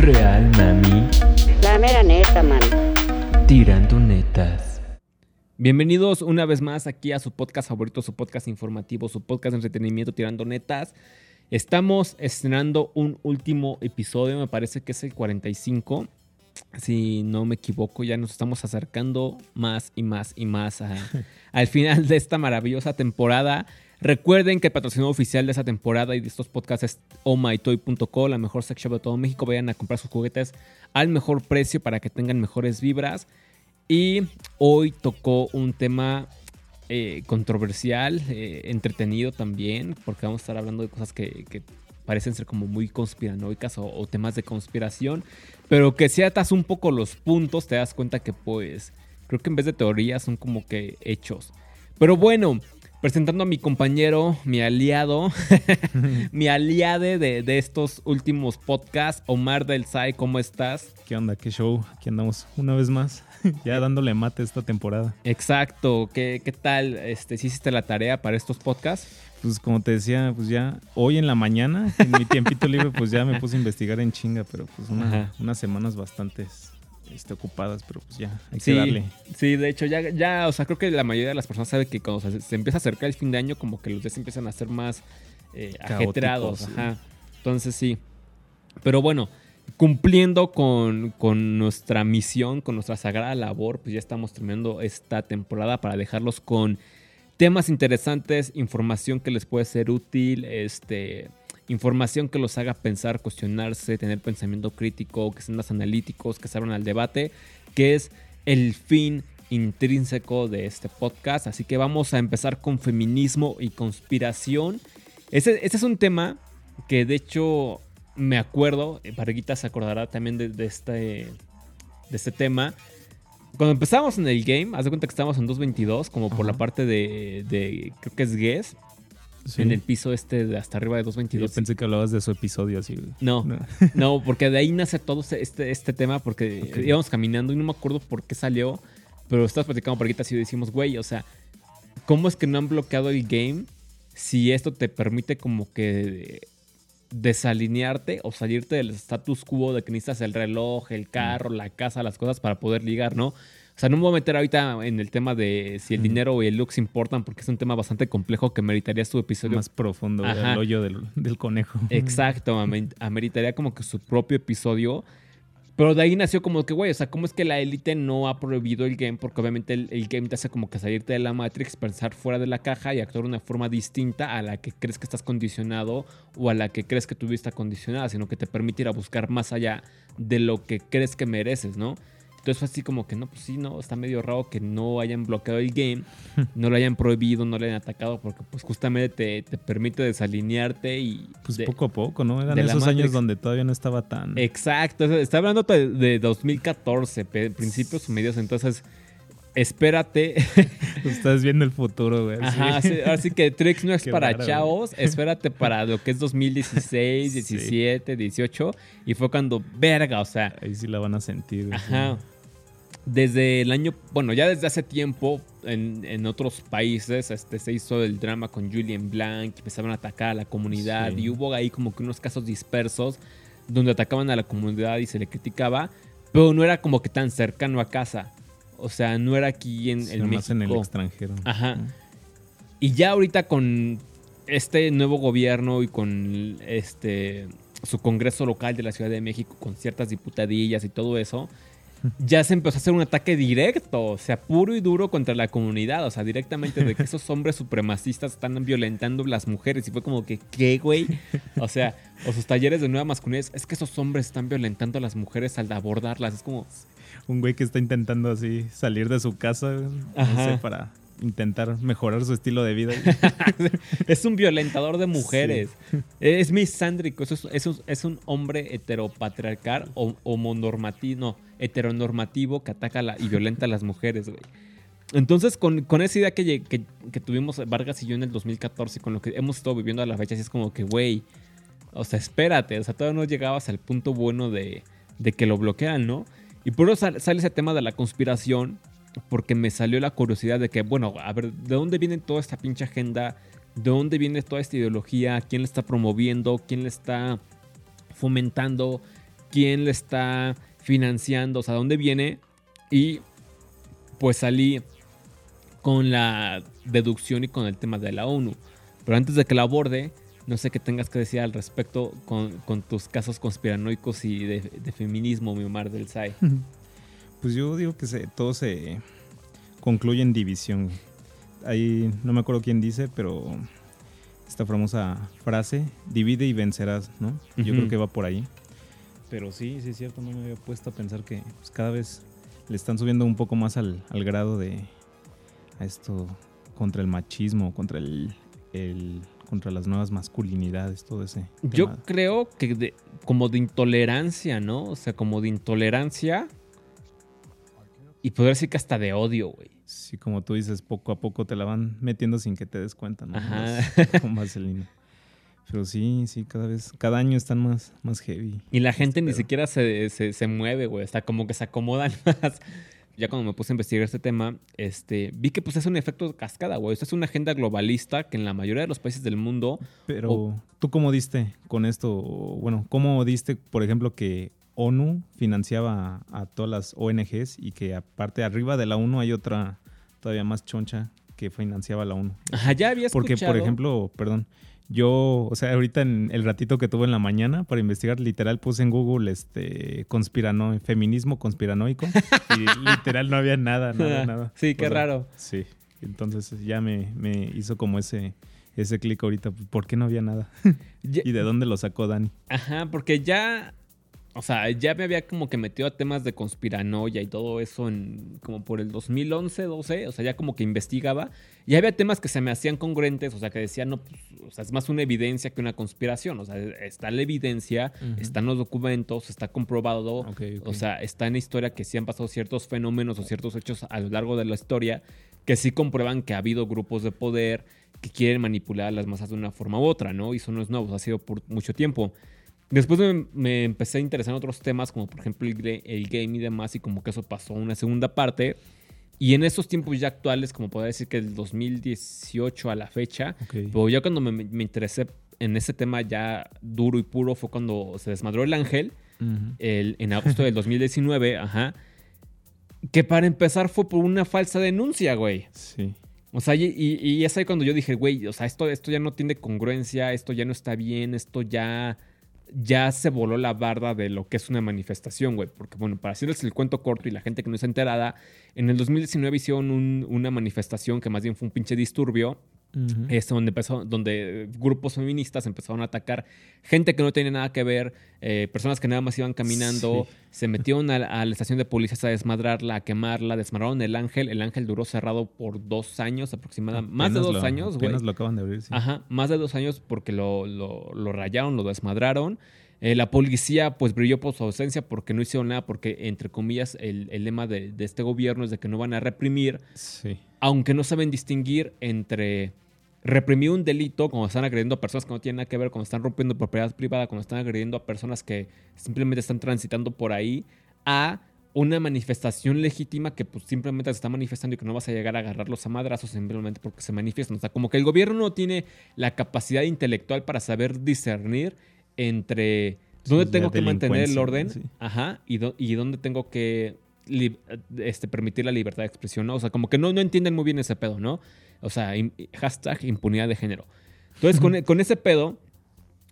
Real, mami. La mera neta, man. Tirando netas. Bienvenidos una vez más aquí a su podcast favorito, su podcast informativo, su podcast de entretenimiento Tirando Netas. Estamos estrenando un último episodio, me parece que es el 45. Si no me equivoco, ya nos estamos acercando más y más y más a- al final de esta maravillosa temporada. Recuerden que el patrocinador oficial de esta temporada y de estos podcasts es ohmytoy.co, la mejor sex shop de todo México. Vayan a comprar sus juguetes al mejor precio para que tengan mejores vibras. Y hoy tocó un tema eh, controversial, eh, entretenido también, porque vamos a estar hablando de cosas que, que parecen ser como muy conspiranoicas o, o temas de conspiración, pero que si atas un poco los puntos te das cuenta que pues creo que en vez de teorías son como que hechos. Pero bueno, presentando a mi compañero, mi aliado, mi aliade de, de estos últimos podcasts, Omar del SAI, ¿cómo estás? ¿Qué onda? ¿Qué show? Aquí andamos una vez más, ya dándole mate esta temporada. Exacto, ¿qué, qué tal? Este, ¿sí hiciste la tarea para estos podcasts? Pues como te decía, pues ya hoy en la mañana, en mi tiempito libre, pues ya me puse a investigar en chinga, pero pues una- unas semanas bastante este, ocupadas, pero pues ya, hay Sí, que darle. sí, de hecho, ya, ya, o sea, creo que la mayoría de las personas sabe que cuando se, se empieza a acercar el fin de año, como que los días empiezan a ser más eh, Caóticos, ajetreados. sí. Ajá. Entonces, sí. Pero bueno, cumpliendo con, con nuestra misión, con nuestra sagrada labor, pues ya estamos terminando esta temporada para dejarlos con temas interesantes, información que les puede ser útil, este, información que los haga pensar, cuestionarse, tener pensamiento crítico, que sean más analíticos, que se abran al debate, que es el fin intrínseco de este podcast. Así que vamos a empezar con feminismo y conspiración. Ese, ese es un tema que de hecho me acuerdo, eh, Barguita se acordará también de, de este, de este tema. Cuando empezamos en el game, haz de cuenta que estábamos en 2.22, como por Ajá. la parte de, de- creo que es Guess, Sí. en el piso este de hasta arriba de Yo 2.22. pensé que hablabas de su episodio así. No, No. no, porque de ahí nace todo este- este, este tema, porque íbamos caminando y no me acuerdo por qué salió, pero estabas platicando por aquí y decimos, güey, o sea, ¿cómo es que no han bloqueado el game si esto te permite como que desalinearte o salirte del status quo de que necesitas el reloj, el carro, la casa, las cosas para poder ligar, ¿no? O sea, no me voy a meter ahorita en el tema de si el dinero y el looks importan, porque es un tema bastante complejo que meritaría su episodio Más profundo, Ajá. el hoyo del, del conejo. Exacto, ameritaría como que su propio episodio. Pero de ahí nació como que, güey, o sea, ¿cómo es que la élite no ha prohibido el game? Porque obviamente el, el game te hace como que salirte de la Matrix, pensar fuera de la caja y actuar de una forma distinta a la que crees que estás condicionado o a la que crees que tu vida está condicionada, sino que te permite ir a buscar más allá de lo que crees que mereces, ¿no? Entonces fue así como que, no, pues sí, no, está medio raro que no hayan bloqueado el game, no lo hayan prohibido, no lo hayan atacado, porque pues justamente te, te permite desalinearte y... Pues de- poco a poco, ¿no? Eran esos años donde todavía no estaba tan... Exacto, está hablando de, de 2014, pe- principios o medios, entonces espérate. Estás viendo el futuro, güey. así. Ajá, sí, así que Trix no es Qué para raro, chavos, espérate para lo que es 2016, Sí. 17, 18, y fue cuando, verga, o sea, Ahí sí la van a sentir. güey. ajá. Desde el año, bueno, ya desde hace tiempo en, en otros países este, se hizo el drama con Julian Blanc, empezaron a atacar a la comunidad Sí. y hubo ahí como que unos casos dispersos donde atacaban a la comunidad y se le criticaba, pero no era como que tan cercano a casa. O sea, no era aquí en, Sí, en más en el México. extranjero. Ajá. Y ya ahorita con este nuevo gobierno y con este su congreso local de la Ciudad de México con ciertas diputadillas y todo eso, ya se empezó a hacer un ataque directo, o sea, puro y duro contra la comunidad, o sea, directamente de que esos hombres supremacistas están violentando a las mujeres y fue como que, ¿qué, güey? O sea, o sus talleres de nueva masculinidad, es que esos hombres están violentando a las mujeres al abordarlas, es como, Un güey que está intentando así salir de su casa, no sé, para intentar mejorar su estilo de vida. es un violentador de mujeres. Es misándrico. Es, es, un, es un hombre heteropatriarcal o homonormativo, no, heteronormativo que ataca la- y violenta a las mujeres, güey. Entonces, con, con esa idea que, que, que tuvimos Vargas y yo en el 2014, con lo que hemos estado viviendo a la fecha, sí es como que, güey, o sea, espérate, o sea, todavía no llegabas al punto bueno de, de que lo bloquean, ¿no? Y por eso sal- sale ese tema de la conspiración, porque me salió la curiosidad de que, bueno, a ver, ¿de dónde viene toda esta pinche agenda? ¿De dónde viene toda esta ideología? ¿Quién la está promoviendo? ¿Quién la está fomentando? quién le está financiando, o sea, dónde viene. Y pues salí con la deducción y con el tema de la ONU. Pero antes de que la aborde, no sé qué tengas que decir al respecto con, con tus casos conspiranoicos y de, de feminismo, mi Omar del SAI. Pues yo digo que se, todo se concluye en división. Ahí no me acuerdo quién dice, pero esta famosa frase, divide y vencerás, ¿no? Yo Ujú. creo que va por ahí. Pero sí, sí es cierto, no me había puesto a pensar que pues, cada vez le están subiendo un poco más al, al grado de a esto contra el machismo, contra el, el- contra las nuevas masculinidades, todo ese Yo creo que de- como de intolerancia, ¿no? O sea, como de intolerancia. Y poder decir que hasta de odio, güey. Sí, como tú dices, poco a poco te la van metiendo sin que te des cuenta, ¿no? Ajá. Más- Con vaselina. Pero sí, sí, cada vez, cada año están más, más heavy. Y la gente ni pedo. siquiera se, se, se mueve, güey. Está como que se acomodan más. Ya cuando me puse a investigar este tema, este, vi que pues es un efecto cascada, güey. Esto es una agenda globalista que en la mayoría de los países del mundo Pero, O- ¿tú cómo diste con esto? Bueno, ¿cómo diste, por ejemplo, que ONU financiaba a, a todas las ONGs y que aparte arriba de la ONU hay otra todavía más choncha que financiaba la ONU? Ajá, ya había escuchado. Porque, por ejemplo, perdón, yo, o sea, ahorita en el ratito que tuve en la mañana para investigar, literal puse en Google este conspirano, feminismo conspiranoico y literal no había nada, nada, nada. Sí, qué O sea, raro. Sí, entonces ya me, me hizo como ese, ese clic ahorita. ¿Por qué no había nada? ¿Y de dónde lo sacó Dani? Ajá, porque ya. O sea, ya me había como que metido a temas de conspiranoia y todo eso en como por el 2011, 12, o sea, ya como que investigaba y había temas que se me hacían congruentes, o sea, que decían, no, pues, o sea, es más una evidencia que una conspiración, o sea, está la evidencia, Ujú. están los documentos, está comprobado, Ok, ok. o sea, está en la historia que sí han pasado ciertos fenómenos o ciertos hechos a lo largo de la historia que sí comprueban que ha habido grupos de poder que quieren manipular a las masas de una forma u otra, ¿no? Y eso no es nuevo, ha sido por mucho tiempo. Después me, me empecé a interesar en otros temas, como por ejemplo el, el game y demás, y como que eso pasó a una segunda parte. Y en esos tiempos ya actuales, como podría decir que del 2018 a la fecha, Ok. pero ya cuando me, me interesé en ese tema ya duro y puro fue cuando se desmadró el ángel, Ujú. el, en agosto del 2019, ajá. Que para empezar fue por una falsa denuncia, güey. Sí. O sea, y, y- y es ahí cuando yo dije, güey, o sea, esto, esto ya no tiene congruencia, esto ya no está bien, esto ya, ya se voló la barda de lo que es una manifestación, güey. Porque, bueno, para hacerles el cuento corto y la gente que no está enterada, en el 2019 hicieron un- una manifestación que más bien fue un pinche disturbio, Este, donde, empezó, donde grupos feministas empezaron a atacar gente que no tenía nada que ver, eh, personas que nada más iban caminando, Sí. se metieron a, a la estación de policías a desmadrarla, a quemarla, desmadraron el ángel, el ángel duró cerrado por dos años aproximadamente, más de dos lo- años, güey. Lo acaban de abrir, sí. Ajá, más de dos años porque lo, lo- lo rayaron, lo desmadraron. Eh, la policía pues brilló por su ausencia porque no hicieron nada, porque entre comillas el, el lema de, de este gobierno es de que no van a reprimir, Sí. aunque no saben distinguir entre reprimir un delito cuando están agrediendo a personas que no tienen nada que ver, cuando están rompiendo propiedad privada, cuando están agrediendo a personas que simplemente están transitando por ahí, a una manifestación legítima que pues simplemente se está manifestando y que no vas a llegar a agarrarlos a madrazos simplemente porque se manifiestan. O sea, como que el gobierno no tiene la capacidad intelectual para saber discernir entre dónde Sí, tengo que mantener el orden sí. ajá, y, dó- y dónde tengo que li- este, permitir la libertad de expresión, ¿no? O sea, como que no, no entienden muy bien ese pedo, ¿no? O sea, hashtag impunidad de género. Entonces, con, con ese pedo,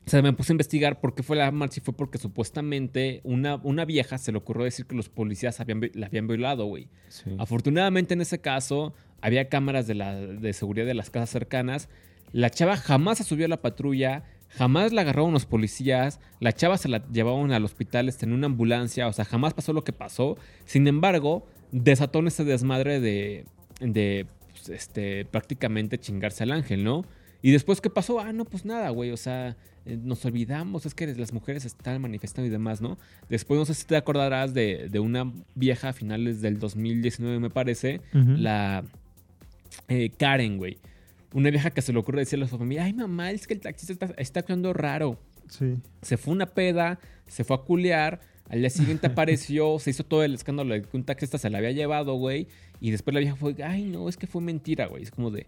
o sea, me puse a investigar por qué fue la marcha y fue porque supuestamente una, una vieja se le ocurrió decir que los policías habían, la habían violado, güey. sí. Afortunadamente en ese caso había cámaras de, la, de seguridad de las casas cercanas. La chava jamás se subió a la patrulla, jamás la agarraron los policías, la chava se la llevaron al hospital este, en una ambulancia, o sea, jamás pasó lo que pasó. Sin embargo, desató en ese desmadre de, de pues, este, prácticamente chingarse al ángel, ¿no? Y después, ¿qué pasó? Ah, no, pues nada, güey, o sea, eh, nos olvidamos, es que las mujeres están manifestando y demás, ¿no? Después, no sé si te acordarás de, de una vieja a finales del 2019, me parece, la eh, Karen, güey. Una vieja que se le ocurre decirle a su familia, ay mamá, es que el taxista está, está actuando raro. Sí. Se fue una peda, se fue a culear, al día siguiente apareció, se hizo todo el escándalo de que un taxista se la había llevado, güey. Y después la vieja fue, ay no, es que fue mentira, güey. Es como de,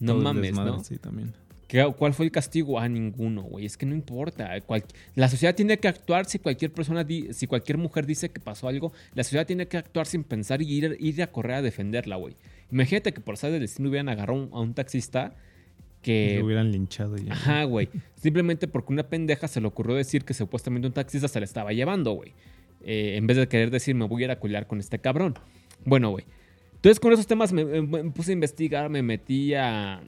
no Todo mames, desmadre, ¿no? Sí, también. ¿Qué- ¿Cuál fue el castigo? Ah, ninguno, güey. Es que no importa. Cual- la sociedad tiene que actuar si cualquier persona, di- si cualquier mujer dice que pasó algo. La sociedad tiene que actuar sin pensar y ir, ir a correr a defenderla, güey. Imagínate que por saber del destino hubieran agarrado un- a un taxista que... Lo hubieran linchado ya. Ajá, güey. Simplemente porque una pendeja se le ocurrió decir que supuestamente un taxista se le estaba llevando, güey. Eh, en vez de querer decir, me voy a ir a culiar con este cabrón. Bueno, güey. Entonces con esos temas me, me- me puse a investigar, me metí a,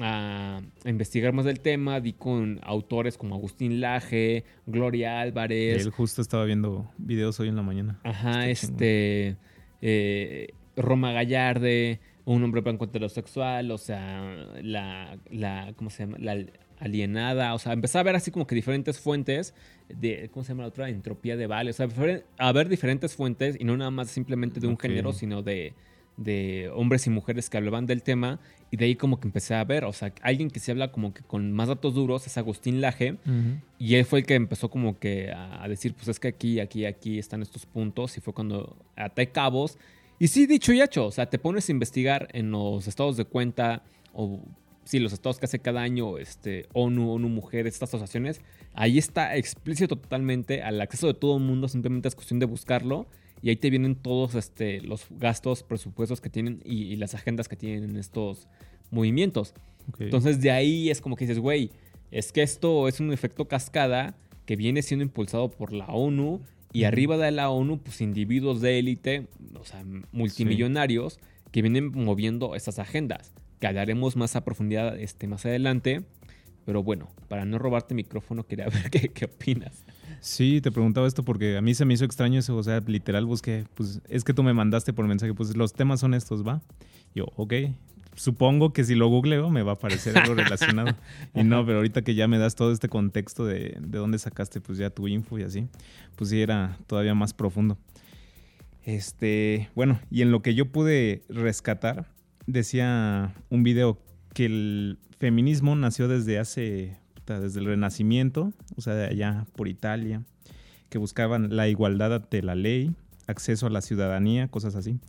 a- investigar más del tema, di con autores como Agustín Laje, Gloria Álvarez, Él justo estaba viendo videos hoy en la mañana. Ajá, Está este. eh, Roma Gallarde, un hombre blanco heterosexual, o sea, la, la. ¿Cómo se llama? La alienada, o sea, empecé a ver así como que diferentes fuentes de. ¿Cómo se llama la otra? Entropía de Vale, o sea, a ver diferentes fuentes y no nada más simplemente de un género, sino de, de hombres y mujeres que hablaban del tema. Y de ahí como que empecé a ver, o sea, alguien que se habla como que con más datos duros es Agustín Laje. Y él fue el que empezó como que a a decir, pues es que aquí, aquí, aquí están estos puntos. Y fue cuando até cabos. Y sí, dicho y hecho, o sea, te pones a investigar en los estados de cuenta o sí, los estados que hace cada año este, ONU, ONU Mujeres, estas asociaciones. Ahí está explícito totalmente al acceso de todo el mundo, simplemente es cuestión de buscarlo. Y ahí te vienen todos este, los gastos, presupuestos que tienen y, y las agendas que tienen en estos movimientos. Entonces de ahí es como que dices, güey, es que esto es un efecto cascada que viene siendo impulsado por la ONU y arriba de la ONU, pues individuos de élite, o sea, multimillonarios, que vienen moviendo estas agendas, que hablaremos más a profundidad este, más adelante. Pero bueno, para no robarte micrófono, quería ver qué, qué opinas. Sí, te preguntaba esto porque a mí se me hizo extraño eso, o sea, literal busqué, pues es que tú me mandaste por mensaje, pues los temas son estos, ¿va? Yo, ok, supongo que si lo googleo me va a aparecer algo relacionado. y no, pero ahorita que ya me das todo este contexto de, de dónde sacaste pues ya tu info y así, pues sí era todavía más profundo. Este, bueno, y en lo que yo pude rescatar, decía un video que el feminismo nació desde hace, desde el Renacimiento, o sea, de allá por Italia, que buscaban la igualdad ante la ley, acceso a la ciudadanía, cosas así.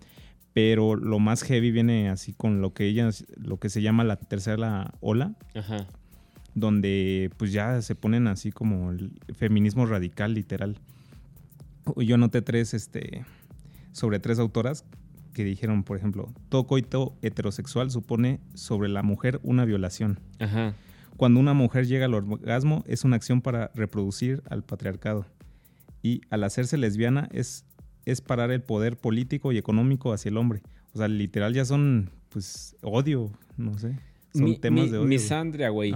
Pero lo más heavy viene así con lo que ellas, lo que se llama la tercera ola, Ajá. donde pues ya se ponen así como el feminismo radical, literal. Yo noté tres, este, sobre tres autoras que dijeron, por ejemplo, todo coito heterosexual supone sobre la mujer una violación. Ajá. Cuando una mujer llega al orgasmo es una acción para reproducir al patriarcado. Y al hacerse lesbiana es, es parar el poder político y económico hacia el hombre. O sea, literal ya son, pues, odio, no sé. Son Mi- temas mi- de odio. Misandria, güey.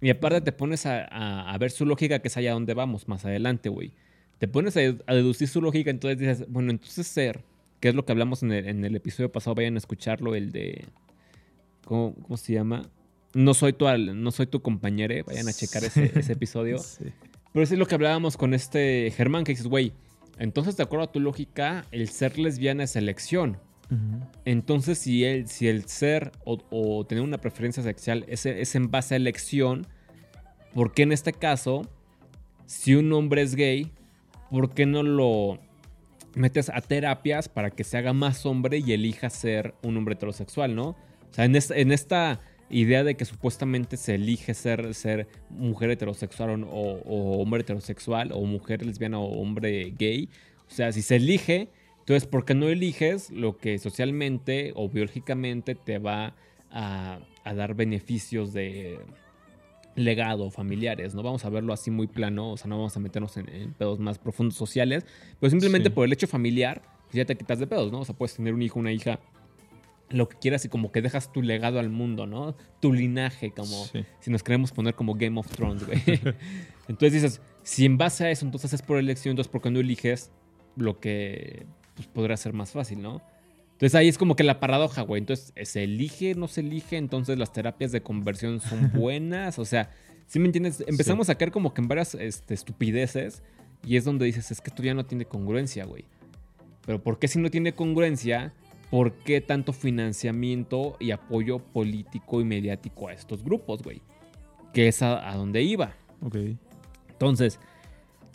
Y aparte te pones a, a- a ver su lógica, que es allá donde vamos más adelante, güey. Te pones a, a deducir su lógica, entonces dices, bueno, entonces ser, que es lo que hablamos en el, en el episodio pasado, vayan a escucharlo, el de... ¿Cómo, cómo se llama? No soy tu, no soy tu compañero, vayan a checar ese, ese episodio. Sí. Pero eso es lo que hablábamos con este Germán, que dices, güey, entonces de acuerdo a tu lógica, el ser lesbiana es elección. Entonces, si el, si el ser o, o tener una preferencia sexual es, es en base a elección, ¿por qué en este caso, si un hombre es gay, ¿por qué no lo metes a terapias para que se haga más hombre y elija ser un hombre heterosexual, ¿no? O sea, en, es- en esta idea de que supuestamente se elige ser, ser mujer heterosexual o, o hombre heterosexual, o mujer lesbiana o hombre gay, o sea, si se elige, entonces, ¿por qué no eliges lo que socialmente o biológicamente te va a, a dar beneficios de legado familiares? No vamos a verlo así muy plano, o sea, no vamos a meternos en, en pedos más profundos sociales, pero simplemente Sí. por el hecho familiar, pues ya te quitas de pedos, ¿no? O sea, puedes tener un hijo, una hija, lo que quieras y como que dejas tu legado al mundo, ¿no? Tu linaje, como Sí. si nos queremos poner como Game of Thrones, güey. entonces dices, si en base a eso entonces es por elección, entonces ¿por qué no eliges lo que pues, podrá ser más fácil, ¿no? Entonces ahí es como que la paradoja, güey. Entonces, ¿se elige, no se elige? Entonces las terapias de conversión son buenas. O sea, ¿sí me entiendes? Empezamos a caer como que en varias este, estupideces y es donde dices, es que esto ya no tiene congruencia, güey. Pero ¿por qué si no tiene congruencia? ¿Por qué tanto financiamiento y apoyo político y mediático a estos grupos, güey? Que es a, a donde iba. Ok. Entonces,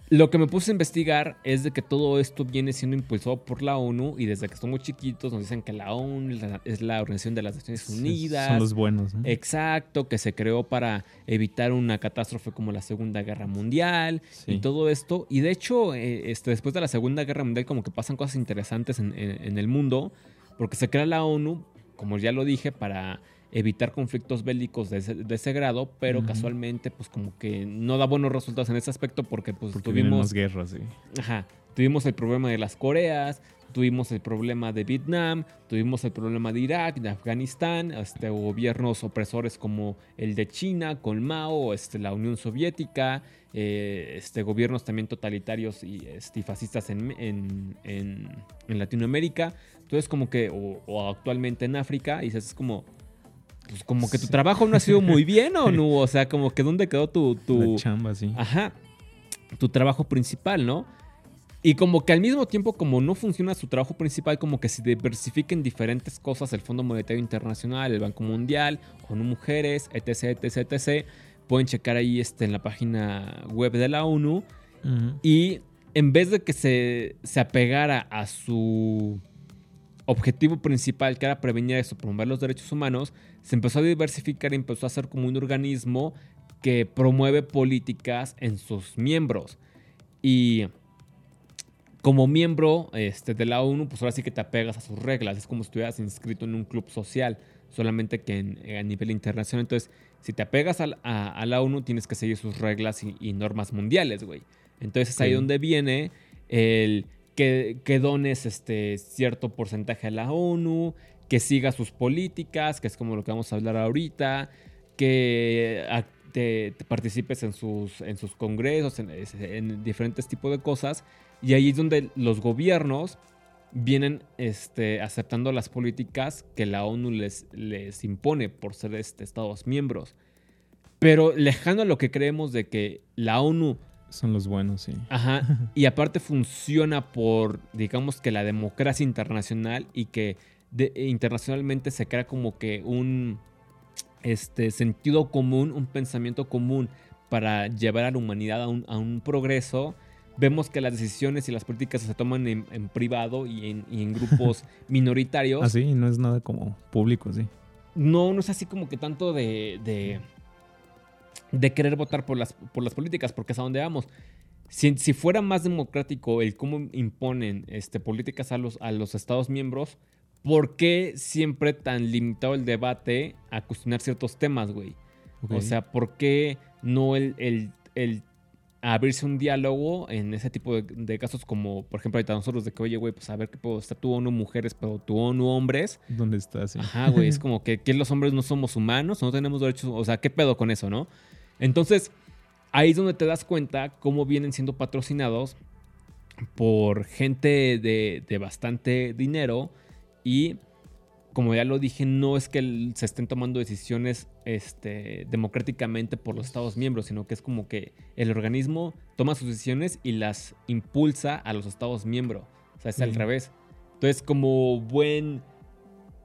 Lo que me puse a investigar es de que todo esto viene siendo impulsado por la ONU y desde que somos chiquitos nos dicen que la ONU es la- Organización de las Naciones Unidas. Son los buenos. ¿no? Exacto, que se creó para evitar una catástrofe como la Segunda Guerra Mundial y Sí. todo esto. Y de hecho, eh, este, después de la Segunda Guerra Mundial como que pasan cosas interesantes en, en- en el mundo, porque se crea la ONU, como ya lo dije, para evitar conflictos bélicos de ese, de ese grado, pero casualmente pues como que no da buenos resultados en ese aspecto porque pues Porque tuvimos más guerras, sí. Ajá. Tuvimos el problema de las Coreas, tuvimos el problema de Vietnam, tuvimos el problema de Irak, de Afganistán, este, gobiernos opresores como el de China con Mao, este, la Unión Soviética, eh, este, gobiernos también totalitarios y, este, fascistas en, en- en- en Latinoamérica. Entonces como que, o, o actualmente en África, y dices, es como... Pues como que tu trabajo no ha sido muy bien o no, o sea, como que dónde quedó tu, tu, La chamba, sí. Ajá. Tu trabajo principal, ¿no? Y como que al mismo tiempo, como no funciona su trabajo principal, como que se diversifiquen diferentes cosas, el Fondo Monetario Internacional, el Banco Mundial, ONU Mujeres, etc, etc, etc. Pueden checar ahí este, en la página web de la ONU. Y en vez de que se, se apegara a su objetivo principal, que era prevenir eso, promover los derechos humanos, se empezó a diversificar y empezó a ser como un organismo que promueve políticas en sus miembros. Y como miembro este, de la ONU, pues ahora sí que te apegas a sus reglas. Es como si estuvieras inscrito en un club social, solamente que en- a nivel internacional. Entonces, si te apegas a, a la ONU, tienes que seguir sus reglas y, y normas mundiales, güey. Entonces, es ahí donde viene el que, dones este, cierto porcentaje a la ONU, que siga sus políticas, que es como lo que vamos a hablar ahorita, que a- te, te participes en sus, en sus congresos, en, en diferentes tipos de cosas. Y ahí es donde los gobiernos vienen este, aceptando las políticas que la ONU les, les impone por ser este, Estados miembros. Pero lejano a lo que creemos de que la ONU Son los buenos, sí. Ajá. Y aparte funciona por, digamos que la democracia internacional y que de- internacionalmente se crea como que un este, sentido común, un pensamiento común para llevar a la humanidad a un, a un progreso. Vemos que las decisiones y las políticas se toman en, en privado y en, y en grupos minoritarios. Así, no es nada como público, sí. No, no es así como que tanto de, de, de querer votar por las, por las políticas, porque es a donde vamos. Si, si fuera más democrático el cómo imponen este, políticas a los, a los Estados miembros, ¿por qué siempre tan limitado el debate a cuestionar ciertos temas, güey? Ok. O sea, ¿por qué no el, el- el abrirse un diálogo en ese tipo de, de casos como, por ejemplo, ahorita nosotros de que, oye, güey, pues a ver qué puedo, está tu ONU mujeres, pero tu ONU hombres? ¿Dónde está? Sí. Ajá, güey, es como que, que los hombres no somos humanos, no tenemos derechos, o sea, ¿qué pedo con eso, no? Entonces, ahí es donde te das cuenta cómo vienen siendo patrocinados por gente de, de bastante dinero y, como ya lo dije, no es que se estén tomando decisiones este, democráticamente por los Estados miembros, sino que es como que el organismo toma sus decisiones y las impulsa a los Estados miembros. O sea, es al revés. Entonces, como buen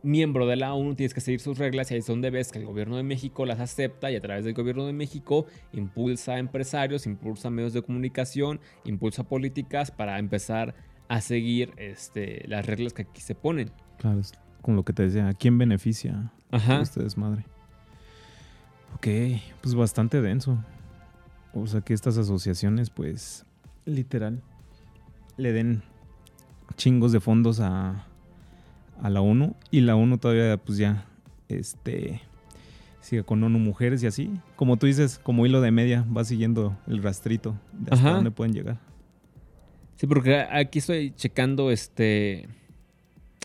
miembro de la ONU tienes que seguir sus reglas y ahí es donde ves que el gobierno de México las acepta y a través del gobierno de México impulsa a empresarios, impulsa medios de comunicación, impulsa políticas para empezar a seguir este, las reglas que aquí se ponen. Claro, es como lo que te decía. ¿A quién beneficia Ajá. este desmadre? Ok, pues bastante denso. O sea que estas asociaciones, pues, literal, le den chingos de fondos a, a la ONU y la ONU todavía, pues ya, este, sigue con ONU Mujeres y así. Como tú dices, como hilo de media, va siguiendo el rastrito de hasta Ajá. dónde pueden llegar. Sí, porque aquí estoy checando este.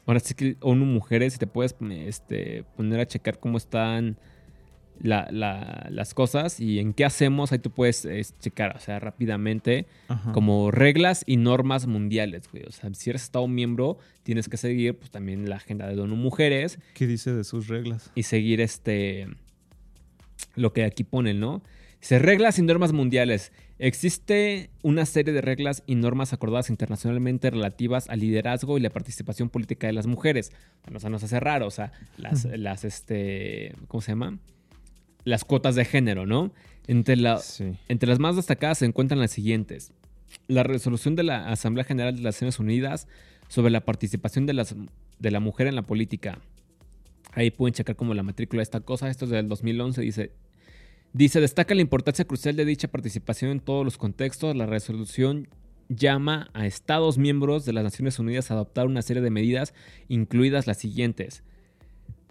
Ahora sí que ONU Mujeres, y te puedes este, poner a checar cómo están la- la- las cosas y en qué hacemos. Ahí tú puedes checar, o sea, rápidamente, Ajá. como reglas y normas mundiales, güey. O sea, si eres Estado miembro, tienes que seguir pues también la agenda de ONU Mujeres ¿Qué dice de sus reglas? y seguir este lo que aquí ponen, ¿no? Dice reglas y normas mundiales. Existe una serie de reglas y normas acordadas internacionalmente relativas al liderazgo y la participación política de las mujeres. Bueno, o sea, nos hace raro, o sea, las, las este, ¿cómo se llama? Las cuotas de género, ¿no? Entre, la, Sí. entre las más destacadas se encuentran las siguientes. la resolución de la Asamblea General de las Naciones Unidas sobre la participación de, las, de la mujer en la política. Ahí pueden checar como la matrícula de esta cosa. Esto es del 2011. Dice, dice, destaca la importancia crucial de dicha participación en todos los contextos. La resolución llama a Estados miembros de las Naciones Unidas a adoptar una serie de medidas, incluidas las siguientes.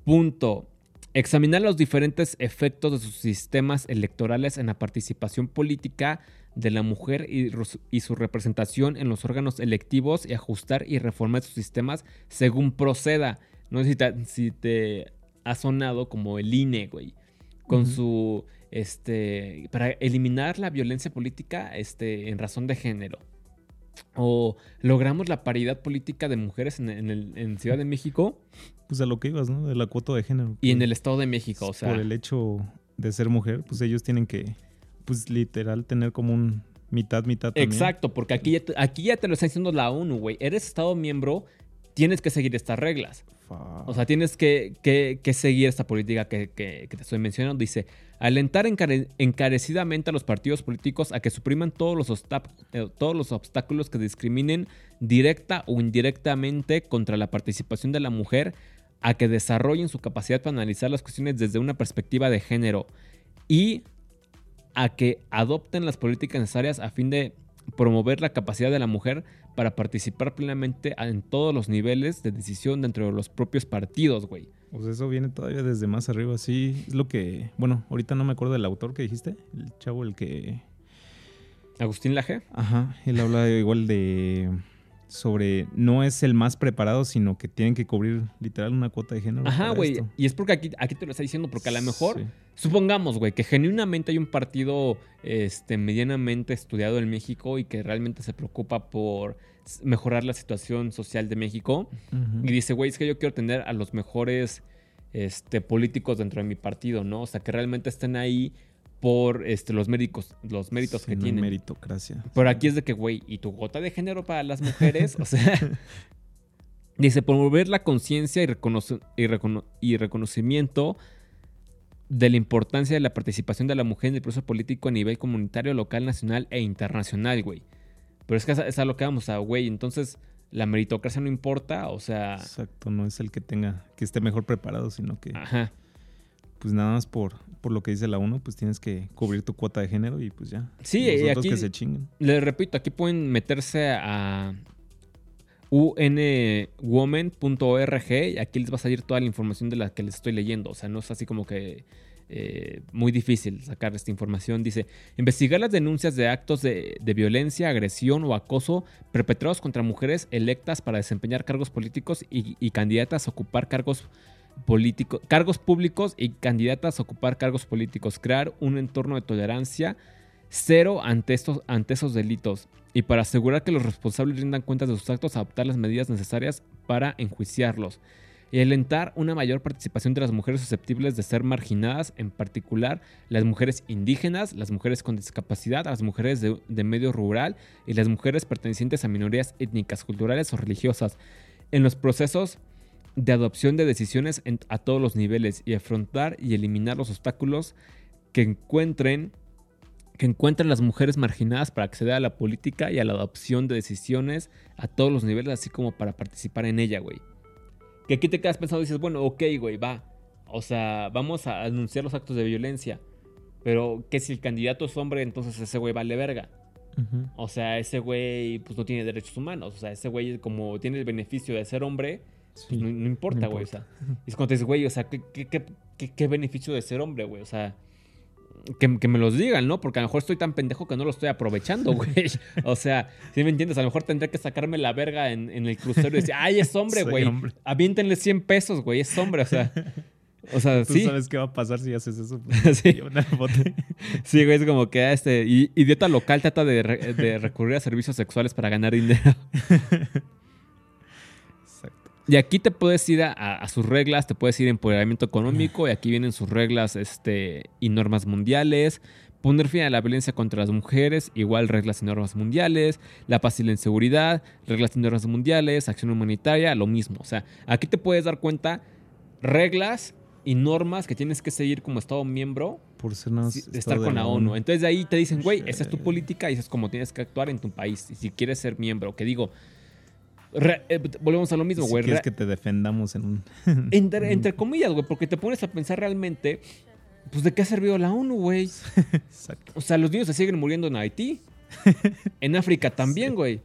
Punto. Examinar los diferentes efectos de sus sistemas electorales en la participación política de la mujer y, y, su representación en los órganos electivos y ajustar y reformar sus sistemas según proceda. No sé si te, si te ha sonado como el INE, güey. Con su. Este. Para eliminar la violencia política este, en razón de género. O logramos la paridad política de mujeres en, en el- en Ciudad de México Pues a lo que ibas, ¿no? De la cuota de género. y en el Estado de México. O sea, Por el hecho de ser mujer, pues ellos tienen que, pues literal, tener como un mitad, mitad también. Exacto, porque aquí ya, te, aquí ya te lo está diciendo la ONU, güey. Eres Estado miembro, tienes que seguir estas reglas. O sea, tienes que, que- seguir esta política que, te estoy mencionando. Dice, alentar encare- encarecidamente a los partidos políticos a que supriman todos los, eh, todos los obstáculos que discriminen directa o indirectamente contra la participación de la mujer, a que desarrollen su capacidad para analizar las cuestiones desde una perspectiva de género y a que adopten las políticas necesarias a fin de promover la capacidad de la mujer para participar plenamente en todos los niveles de decisión dentro de los propios partidos, güey. Pues eso viene todavía desde más arriba, sí. Es lo que, bueno, ahorita no me acuerdo del autor que dijiste, el chavo, el que, Agustín Laje. ajá, él habla igual de, sobre, no es el más preparado, sino que tienen que cubrir literal una cuota de género. Ajá, güey. Y es porque aquí, aquí te lo está diciendo, porque a lo mejor, Sí. supongamos, güey, que genuinamente hay un partido este, medianamente estudiado en México y que realmente se preocupa por mejorar la situación social de México. Y dice, güey, es que yo quiero tener a los mejores este, políticos dentro de mi partido, ¿no? O sea, que realmente estén ahí por este, los, méritos, los méritos Sí, que no tienen. meritocracia. Pero aquí es de que, güey, ¿y tu gota de género para las mujeres? O sea, dice, promover la conciencia y, reconoce- y recono- y reconocimiento de la importancia de la participación de la mujer en el proceso político a nivel comunitario, local, nacional e internacional, güey. Pero es que es a lo que vamos a, güey, entonces la meritocracia no importa, o sea, Exacto, no es el que tenga, que esté mejor preparado, sino que, ajá. Pues nada más por, por lo que dice la ONU, pues tienes que cubrir tu cuota de género y pues ya. Sí, Los y otros aquí- que se chinguen. Les repito, aquí pueden meterse a unwoman.org y aquí les va a salir toda la información de la que les estoy leyendo. O sea, no es así como que eh, muy difícil sacar esta información. Dice, investigar las denuncias de actos de, de violencia, agresión o acoso perpetrados contra mujeres electas para desempeñar cargos políticos y, y candidatas a ocupar cargos políticos, cargos públicos y candidatas a ocupar cargos políticos. Crear un entorno de tolerancia cero ante, estos, ante esos delitos y para asegurar que los responsables rindan cuentas de sus actos, adoptar las medidas necesarias para enjuiciarlos y alentar una mayor participación de las mujeres susceptibles de ser marginadas, en particular las mujeres indígenas, las mujeres con discapacidad, las mujeres de, de medio rural y las mujeres pertenecientes a minorías étnicas, culturales o religiosas en los procesos de adopción de decisiones en- a todos los niveles y afrontar y eliminar los obstáculos que encuentren que encuentren las mujeres marginadas para acceder a la política y a la adopción de decisiones a todos los niveles, así como para participar en ella, güey. Que aquí te quedas pensando y dices, bueno, ok, güey, va. O sea, vamos a anunciar los actos de violencia. Pero que si el candidato es hombre, entonces ese güey vale verga. Ujú. O sea, ese güey pues no tiene derechos humanos. O sea, ese güey como tiene el beneficio de ser hombre, Sí. pues no, no importa, güey. O sea, y es cuando te dices, güey, o sea, ¿qué, qué, qué, qué- qué beneficio de ser hombre, güey? O sea, que, que me los digan, ¿no? Porque a lo mejor estoy tan pendejo que no lo estoy aprovechando, güey. O sea, si me entiendes? A lo mejor tendré que sacarme la verga en, en el crucero y decir, ay, es hombre, güey. Aviéntenle 100 pesos, güey, es hombre, o sea. O sea, Tú sí. sabes qué va a pasar si haces eso. pues, Sí. Sí, güey, es como que ah, este idiota local trata de, re- de recurrir a servicios sexuales para ganar dinero. Y aquí te puedes ir a, sus reglas, te puedes ir a empoderamiento económico y aquí vienen sus reglas este, y normas mundiales. Poner fin a la violencia contra las mujeres, igual reglas y normas mundiales. La paz y la inseguridad, reglas y normas mundiales. Acción humanitaria, lo mismo. O sea, aquí te puedes dar cuenta reglas y normas que tienes que seguir como Estado miembro Por ser nada estar con la ONU. Entonces de ahí te dicen, güey, esa es tu política y eso es como tienes que actuar en tu país. Y si quieres ser miembro, que digo, re- eh, volvemos a lo mismo, Si güey. quieres re- que te defendamos en un... entre, entre comillas, güey, porque te pones a pensar realmente, pues de qué ha servido la ONU, güey. Exacto. O sea, los niños se siguen muriendo en Haití. En África también, güey.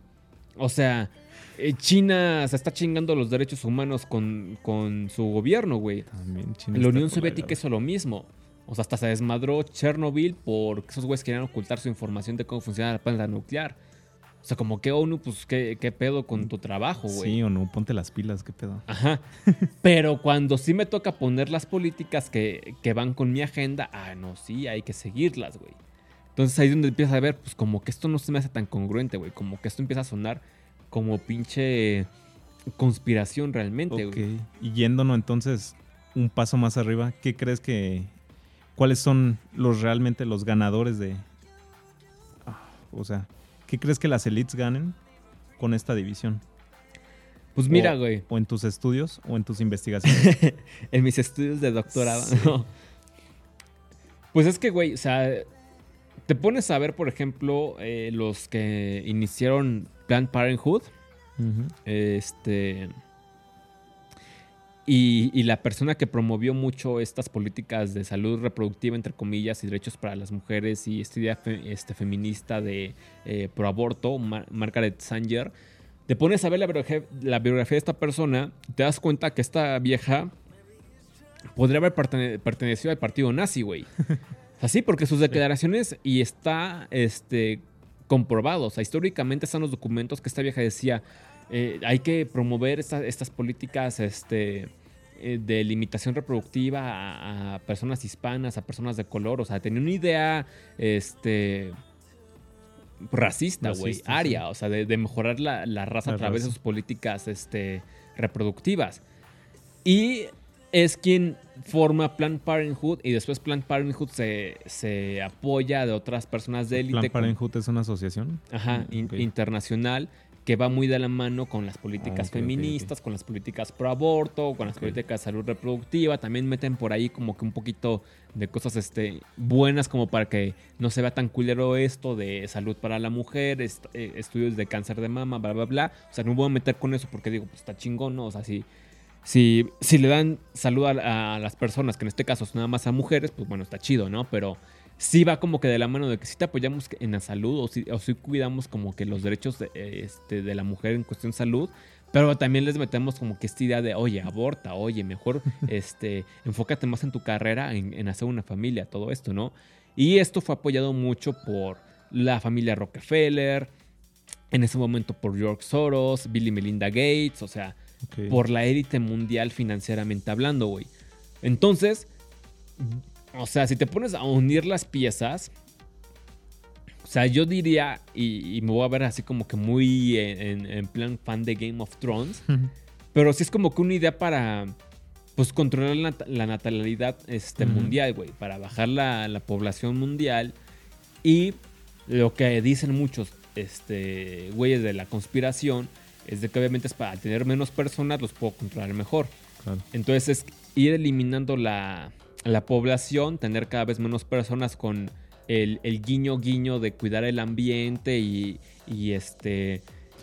O sea, eh, China se está chingando los derechos humanos con, con su gobierno, güey. También China La Unión Soviética hizo lo mismo. O sea, hasta se desmadró Chernobyl porque esos güeyes querían ocultar su información de cómo funciona la planta nuclear. O sea, como que ONU, pues, ¿qué, qué pedo con tu trabajo, güey? Sí o no, ponte las pilas, qué pedo. Ajá. Pero cuando sí me toca poner las políticas que, que van con mi agenda, ah, no, sí, hay que seguirlas, güey. Entonces ahí es donde empiezas a ver, pues como que esto no se me hace tan congruente, güey. Como que esto empieza a sonar como pinche conspiración realmente, Ok. güey. Y yéndonos entonces un paso más arriba, ¿qué crees que... ¿Cuáles son los realmente los ganadores de... ah, o sea, ¿qué crees que las elites ganen con esta división? Pues mira, güey, O en tus estudios o en tus investigaciones. en mis estudios de doctorado, Sí. ¿no? Pues es que, güey, o sea, te pones a ver, por ejemplo, eh, los que iniciaron Planned Parenthood. Este. Y, la persona que promovió mucho estas políticas de salud reproductiva, entre comillas, y derechos para las mujeres y esta idea este, feminista de eh, Margaret Sanger, te pones a ver la biografía, de esta persona, te das cuenta que esta vieja podría haber pertene- pertenecido al partido nazi, güey. Así, porque sus declaraciones y está este, comprobado. O sea, históricamente están los documentos que esta vieja decía. Eh, hay que promover esta- estas políticas este, eh, de limitación reproductiva a, a personas hispanas, a personas de color. O sea, tenía una idea este, racista, güey, aria. O sea, de, de mejorar la, la raza La a través de sus políticas este, reproductivas. Y es quien forma Planned Parenthood y después Planned Parenthood se, se apoya de otras personas de élite. Plan con- Parenthood es una asociación. Ajá, in- Ok. internacional que va muy de la mano con las políticas Ah, feministas, con las políticas pro aborto, con las políticas de salud reproductiva. También meten por ahí como que un poquito de cosas este, buenas como para que no se vea tan culero esto de salud para la mujer, est- eh, estudios de cáncer de mama, bla, bla, bla. O sea, no me voy a meter con eso porque digo, pues está chingón, ¿no? O sea, si, si, si le dan salud a, a las personas, que en este caso son nada más a mujeres, pues bueno, está chido, ¿no? Pero sí va como que de la mano de que sí te apoyamos en la salud o sí cuidamos como que los derechos de, este, de la mujer en cuestión de salud, pero también les metemos como que esta idea de, oye, aborta, oye, mejor este, enfócate más en tu carrera, en, en hacer una familia, todo esto, ¿no? Y esto fue apoyado mucho por la familia Rockefeller, en ese momento por George Soros, Bill y Melinda Gates, o sea, por la élite mundial financieramente hablando, güey. Entonces, o sea, si te pones a unir las piezas, o sea, yo diría, y, y me voy a ver así como que muy en, plan fan de Game of Thrones, pero sí es como que una idea para, pues, controlar la, nat- la natalidad este, mundial, güey, para bajar la, la población mundial. Y lo que dicen muchos este, güeyes de la conspiración es de que obviamente es para tener menos personas los puedo controlar mejor. Claro. Entonces es ir eliminando la, la población, tener cada vez menos personas con el, el guiño guiño de cuidar el ambiente y, y este...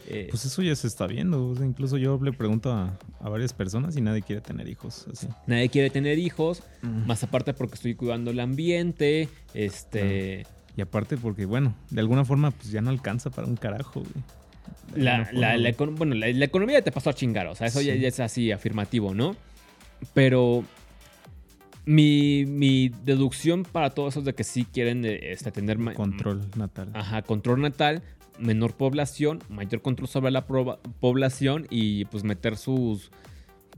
eh, Pues eso ya se está viendo. o sea, incluso yo le pregunto a, a varias personas y nadie quiere tener hijos. Así. nadie quiere tener hijos, más aparte porque estoy cuidando el ambiente, este... Y aparte porque, bueno, de alguna forma pues ya no alcanza para un carajo, güey. La, la- bueno, la, economía te pasó a chingar, o sea, eso ya es así afirmativo, ¿no? Pero mi, mi deducción para todo eso es de que sí quieren eh, este, tener Control natal. Ajá, control natal, menor población, mayor control sobre la población y pues meter sus,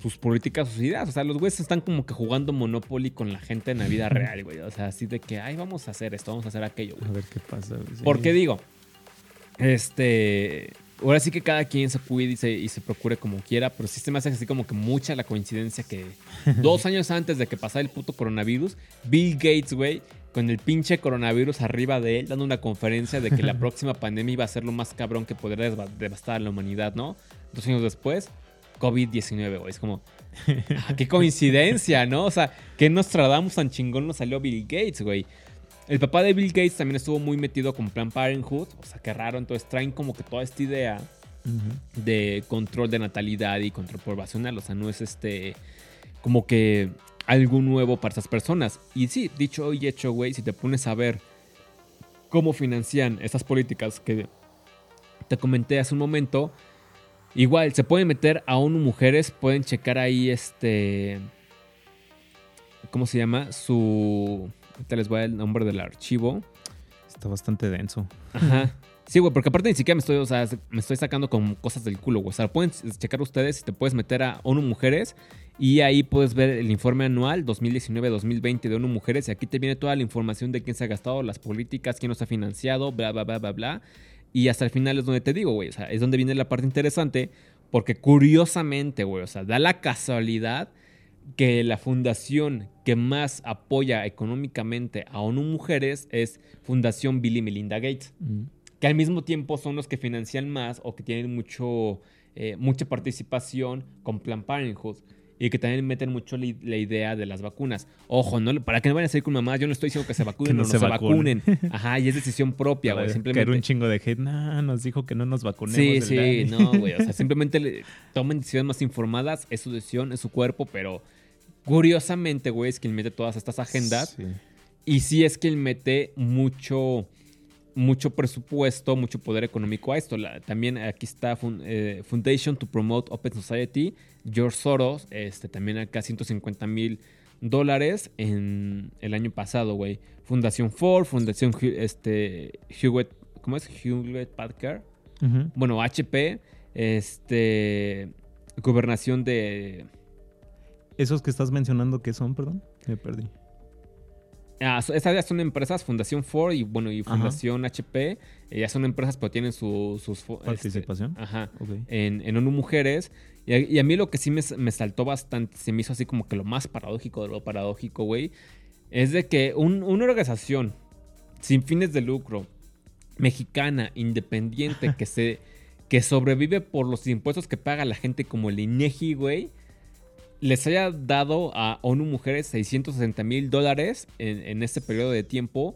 sus políticas, sus ideas. O sea, los güeyes están como que jugando Monopoly con la gente en la vida real, güey. O sea, así de que, ay, vamos a hacer esto, vamos a hacer aquello, güey. A ver qué pasa. güey. Porque digo, este. Ahora sí que cada quien se cuide y se, y se procure como quiera, pero sí se me hace así como que mucha la coincidencia que dos años antes de que pasara el puto coronavirus, Bill Gates, güey, con el pinche coronavirus arriba de él, dando una conferencia de que la próxima pandemia iba a ser lo más cabrón que podría devastar a la humanidad, ¿no? Dos años después, COVID-19, güey. Es como, ah, qué coincidencia, ¿no? O sea, que Nostradamus tan chingón nos salió Bill Gates, güey. El papá de Bill Gates también estuvo muy metido con Plan Parenthood, o sea, qué raro. Entonces traen como que toda esta idea de control de natalidad y control poblacional. O sea, no es este como que algo nuevo para esas personas. Y sí, dicho y hecho, güey, si te pones a ver cómo financian esas políticas que te comenté hace un momento, igual se pueden meter a ONU Mujeres, pueden checar ahí este. ¿Cómo se llama? Su. Ahorita les voy a dar el nombre del archivo. Está bastante denso. Ajá. Sí, güey, porque aparte ni siquiera me estoy, o sea, me estoy sacando con cosas del culo, güey. O sea, pueden checar ustedes y te puedes meter a ONU Mujeres y ahí puedes ver el informe anual 2019-2020 de ONU Mujeres y aquí te viene toda la información de quién se ha gastado, las políticas, quién nos ha financiado, bla, bla, bla, bla, bla. Y hasta el final es donde te digo, güey, o sea, es donde viene la parte interesante porque curiosamente, güey, o sea, da la casualidad que la fundación que más apoya económicamente a ONU Mujeres es Fundación Bill y Melinda Gates que al mismo tiempo son los que financian más o que tienen mucho, eh, mucha participación con Plan Parenthood y que también meten mucho la, la idea de las vacunas. Ojo, no, para que no vayan a salir con mamá, yo no estoy diciendo que se vacunen Que no o no se se, vacunen. Ajá, y es decisión propia, güey. caer Simplemente. un chingo de hate. Nah, nos dijo que no nos vacunemos. Sí, sí, Dani". no, güey. O sea, simplemente le- tomen decisiones más informadas, es su decisión, es su cuerpo, pero curiosamente, güey, es quien mete todas estas agendas. Sí. Y sí es que él mete mucho, mucho presupuesto, mucho poder económico a esto. La- también aquí está Fun- eh, Foundation to Promote Open Society. George Soros, este, también acá 150 mil dólares en el año pasado, güey. Fundación Ford, Fundación este, Hewlett, ¿cómo es? Hewlett Packard. Bueno, HP, este, Gobernación de Esos que estás mencionando, ¿qué son, perdón? Me perdí. Ah, esas ya son empresas, Fundación Ford y bueno, y Ajá. Fundación HP, eh, ya son empresas, pero tienen su- sus este, Participación. ajá, Ok. en, en ONU Mujeres. Y a, y a mí lo que sí me, me saltó bastante, se me hizo así como que lo más paradójico de lo paradójico, güey, es de que un- una organización sin fines de lucro, mexicana, independiente, que se que sobrevive por los impuestos que paga la gente como el INEGI, güey, les haya dado a ONU Mujeres 660 mil dólares en, en este periodo de tiempo.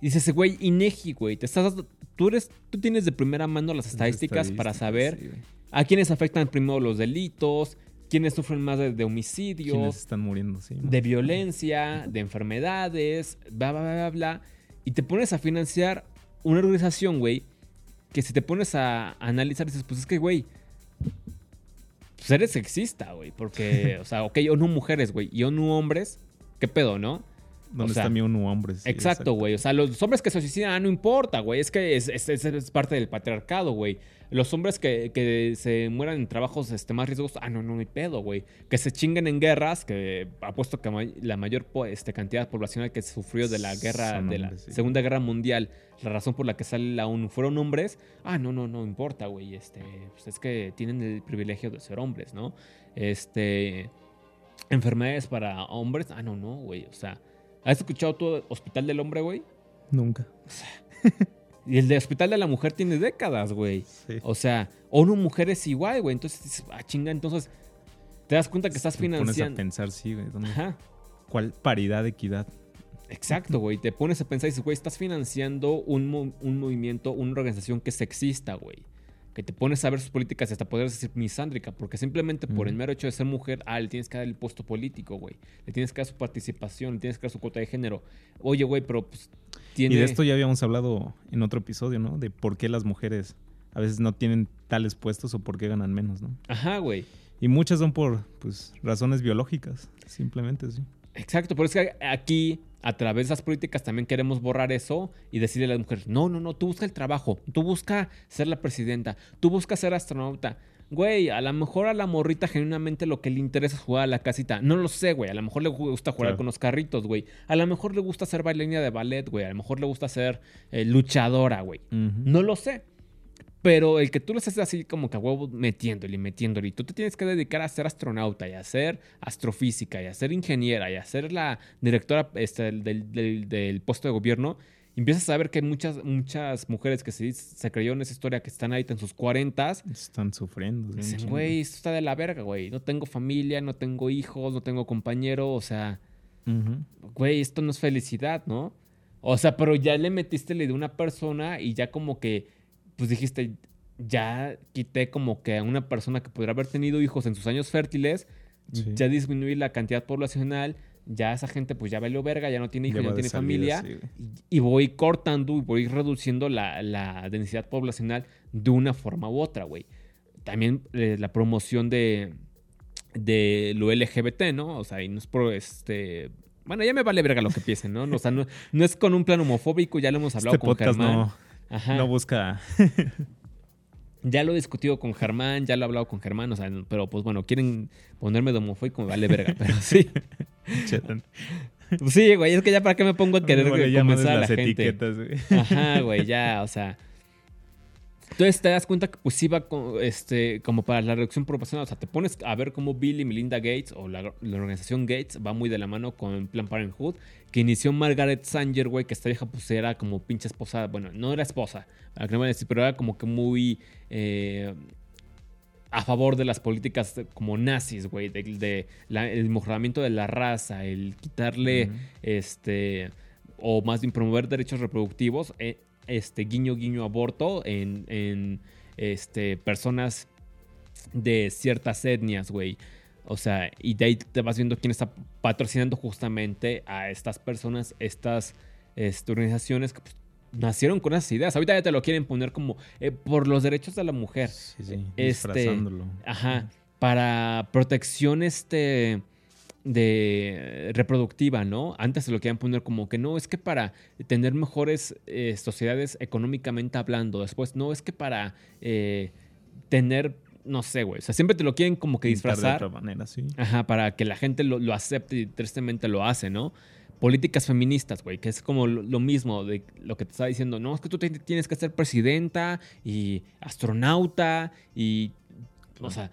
Y dices, güey, INEGI, güey, te estás tú eres, tú tienes de primera mano las estadísticas, para saber sí, a quiénes afectan primero los delitos, quiénes sufren más de, de ¿Quiénes homicidios, están muriendo? Sí. de violencia, de enfermedades, bla, bla, bla, bla. Y te pones a financiar una organización, güey, que si te pones a analizar, dices, pues es que, güey, pues eres sexista, güey. Porque, o sea, ok, ONU mujeres, güey, y ONU hombres, ¿qué pedo, no? ¿Dónde o sea, está mi ONU hombre? Sí, exacto, güey. O sea, los hombres que se suicidan, ah, no importa, güey. Es que es- es parte del patriarcado, güey. Los hombres que, que se mueran en trabajos este, más riesgosos, ah, no, no, no hay pedo, güey. Que se chinguen en guerras, que apuesto que ma- la mayor este, cantidad poblacional que sufrió de la guerra, Son de la hombres, sí. Segunda Guerra Mundial, la razón por la que sale la ONU fueron hombres, ah, no, no, no importa, güey. Este, pues es que tienen el privilegio de ser hombres, ¿no? Este. Enfermedades para hombres, ah, no, no, güey. O sea, ¿has escuchado tu Hospital del Hombre, güey? Nunca. Y el de Hospital de la Mujer tiene décadas, güey. Sí. O sea, ONU Mujer es igual, güey. Entonces dices, ah, chinga, entonces te das cuenta que estás Te pones a financiando. pensar, sí, güey. ¿dónde- Ajá, ¿Cuál paridad, equidad? exacto, güey. Te pones a pensar y dices, güey, estás financiando un, un movimiento, una organización que es sexista, güey. Que te pones a ver sus políticas y hasta podrías decir misándrica, porque simplemente por el mero hecho de ser mujer, ah, le tienes que dar el puesto político, güey. Le tienes que dar su participación, le tienes que dar su cuota de género. Oye, güey, pero pues tiene. Y de esto ya habíamos hablado en otro episodio, ¿no? De por qué las mujeres a veces no tienen tales puestos o por qué ganan menos, ¿no? Ajá, güey. Y muchas son por, pues, razones biológicas, simplemente, sí. Exacto, pero es que aquí, a través de esas políticas, también queremos borrar eso y decirle a las mujeres, no, no, no, tú busca el trabajo, tú busca ser la presidenta, tú busca ser astronauta. Güey, a lo mejor a la morrita genuinamente lo que le interesa es jugar a la casita. No lo sé, güey. A lo mejor le gusta jugar Claro. con los carritos, güey. A lo mejor le gusta ser bailarina de ballet, güey. A lo mejor le gusta ser eh, luchadora, güey. No lo sé. Pero el que tú lo estés así como que a huevo metiéndole y metiéndole. Y tú te tienes que dedicar a ser astronauta y a ser astrofísica y a ser ingeniera y a ser la directora este, del, del- del puesto de gobierno. Empiezas a ver que hay muchas, muchas mujeres que se, se creyeron esa historia que están ahí en sus 40 Están sufriendo. Dicen, güey, esto está de la verga, güey. No tengo familia, no tengo hijos, no tengo compañero. O sea, güey, esto no es felicidad, ¿no? O sea, pero ya le metiste la idea a una persona y ya como que, pues dijiste, ya quité como que a una persona que podría haber tenido hijos en sus años fértiles, Sí. ya disminuí la cantidad poblacional, ya esa gente pues ya valió verga, ya no tiene hijos, Ya no tiene salida, familia. sí, y, y voy cortando y voy reduciendo la, la densidad poblacional de una forma u otra, güey. También eh, la promoción de, de lo LGBT, ¿no? O sea, y no es por este. Bueno, ya me vale verga lo que piensen, ¿no? O sea, no, no es con un plan homofóbico, ya lo hemos hablado Este con Germán. no, Ajá. no busca. Ya lo he discutido con Germán, ya lo he hablado con Germán, o sea, pero pues bueno, quieren ponerme de homofóbico, me vale verga, pero sí. Pues sí, güey, es que ya para qué me pongo a querer Bueno, convencer a la las gente. etiquetas, güey. Ajá, güey, ya, o sea. Entonces te das cuenta que pues iba co- este, como para la reducción proporcional. O sea, te pones a ver cómo Bill y Melinda Gates o la, la organización Gates va muy de la mano con Planned Parenthood, que inició Margaret Sanger, güey, que esta vieja pues era como pinche esposa. Bueno, no era esposa, para que no me decir, pero era como que muy eh, a favor de las políticas como nazis, güey, de, de la- el mejoramiento de la raza, el quitarle este, o más bien promover derechos reproductivos, eh, este, guiño, guiño, aborto en, en, este, personas de ciertas etnias, güey. O sea, y de ahí te vas viendo quién está patrocinando justamente a estas personas, estas este, organizaciones que pues, nacieron con esas ideas. Ahorita ya te lo quieren poner como eh, por los derechos de la mujer. Sí, sí, Este, disfrazándolo. Ajá. Para protección este de reproductiva, ¿no? Antes se lo querían poner como que no, es que para tener mejores eh, sociedades económicamente hablando. Después, no, es que para eh, tener, no sé, güey. O sea, siempre te lo quieren como que disfrazar. De otra manera, sí. Ajá, para que la gente lo, lo acepte y tristemente lo hace, ¿no? Políticas feministas, güey, que es como lo, lo mismo de lo que te estaba diciendo. No, es que tú te- tienes que ser presidenta y astronauta y, o sea,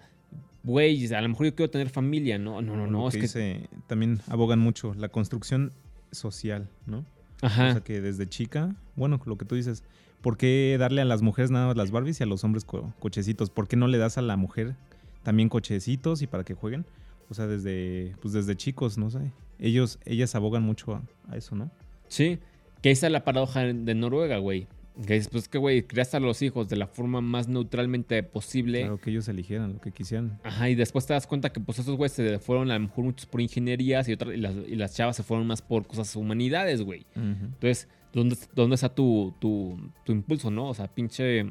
güey, a lo mejor yo quiero tener familia, ¿no? No, no, no, es que que... dice- también abogan mucho la construcción social, ¿no? Ajá, O sea que desde chica, bueno, lo que tú dices, ¿por qué darle a las mujeres nada más las Barbies y a los hombres co- cochecitos? ¿Por qué no le das a la mujer también cochecitos y para que jueguen? O sea, desde, pues desde chicos, no sé. Ellos, ellas abogan mucho a, a eso, ¿no? sí. Que esa es la paradoja de Noruega, güey. Que es, pues, que, güey, criaste a los hijos de la forma más neutralmente posible. Claro, que ellos eligieran lo que quisieran. Ajá, y después te das cuenta que pues esos güeyes se fueron a lo mejor muchos por ingenierías y, otras, y, las, y las chavas se fueron más por cosas humanidades, güey. Entonces, ¿dónde, dónde está tu, tu, tu impulso, no? O sea, pinche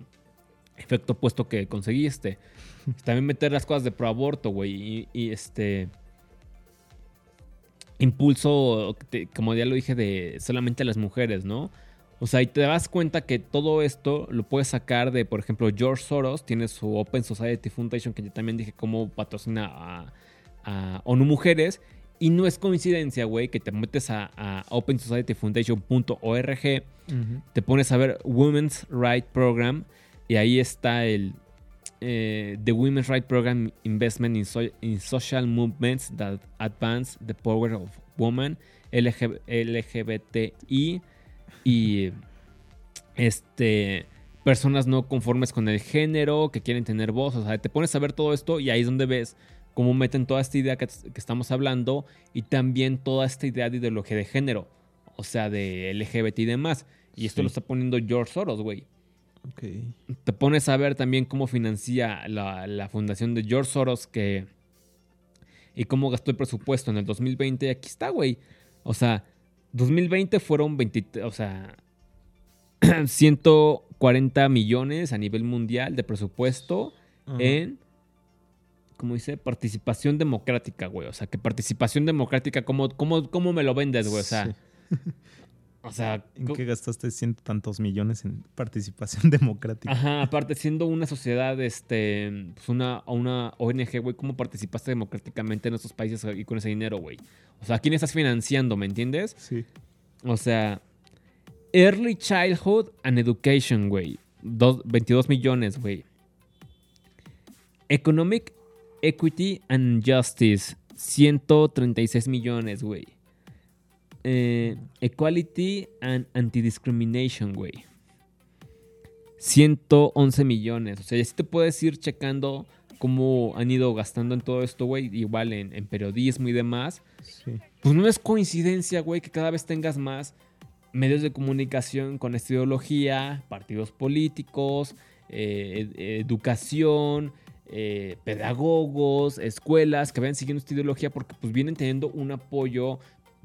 efecto opuesto que conseguiste. También meter las cosas de proaborto, güey. Y, y, este. Impulso, como ya lo dije, de solamente las mujeres, ¿no? O sea, y te das cuenta que todo esto lo puedes sacar de, por ejemplo, George Soros, tiene su Open Society Foundation, que yo también dije cómo patrocina a, a ONU Mujeres. Y no es coincidencia, güey, que te metes a, a opensocietyfoundation.org, Ujú. te pones a ver Women's Right Program y ahí está el eh, The Women's Right Program Investment in, So- in Social Movements that Advance the Power of Women, LG LGBTI y este personas no conformes con el género, que quieren tener voz, o sea, te pones a ver todo esto y ahí es donde ves cómo meten toda esta idea que, que estamos hablando y también toda esta idea de ideología de género, o sea, de LGBT y demás. Y esto Sí. lo está poniendo George Soros, güey. Te pones a ver también cómo financia la, la fundación de George Soros que, y cómo gastó el presupuesto en el 2020. Y aquí está, güey. O sea, 2020 fueron 20, o sea, 140 millones a nivel mundial de presupuesto en, ¿cómo dice? Participación democrática, güey. O sea, que participación democrática, ¿cómo, cómo, cómo me lo vendes, güey? O sea, Sí. o sea, ¿En qué gastaste ciento tantos millones en participación democrática? Ajá, aparte siendo una sociedad, este, pues una, una ONG, güey, ¿cómo participaste democráticamente en esos países y con ese dinero, güey? O sea, ¿a quién estás financiando, me entiendes? Sí. O sea, Early Childhood and Education, güey. Dos- 22 millones, güey. Economic Equity and Justice, 136 millones, güey. Eh, Equality and Anti-Discrimination, güey. 111 millones. O sea, ya sí te puedes ir checando cómo han ido gastando en todo esto, güey. Igual en, en periodismo y demás. Sí. Pues no es coincidencia, güey, que cada vez tengas más medios de comunicación con esta ideología, partidos políticos, eh, ed- educación, eh, pedagogos, escuelas que vayan siguiendo esta ideología porque pues vienen teniendo un apoyo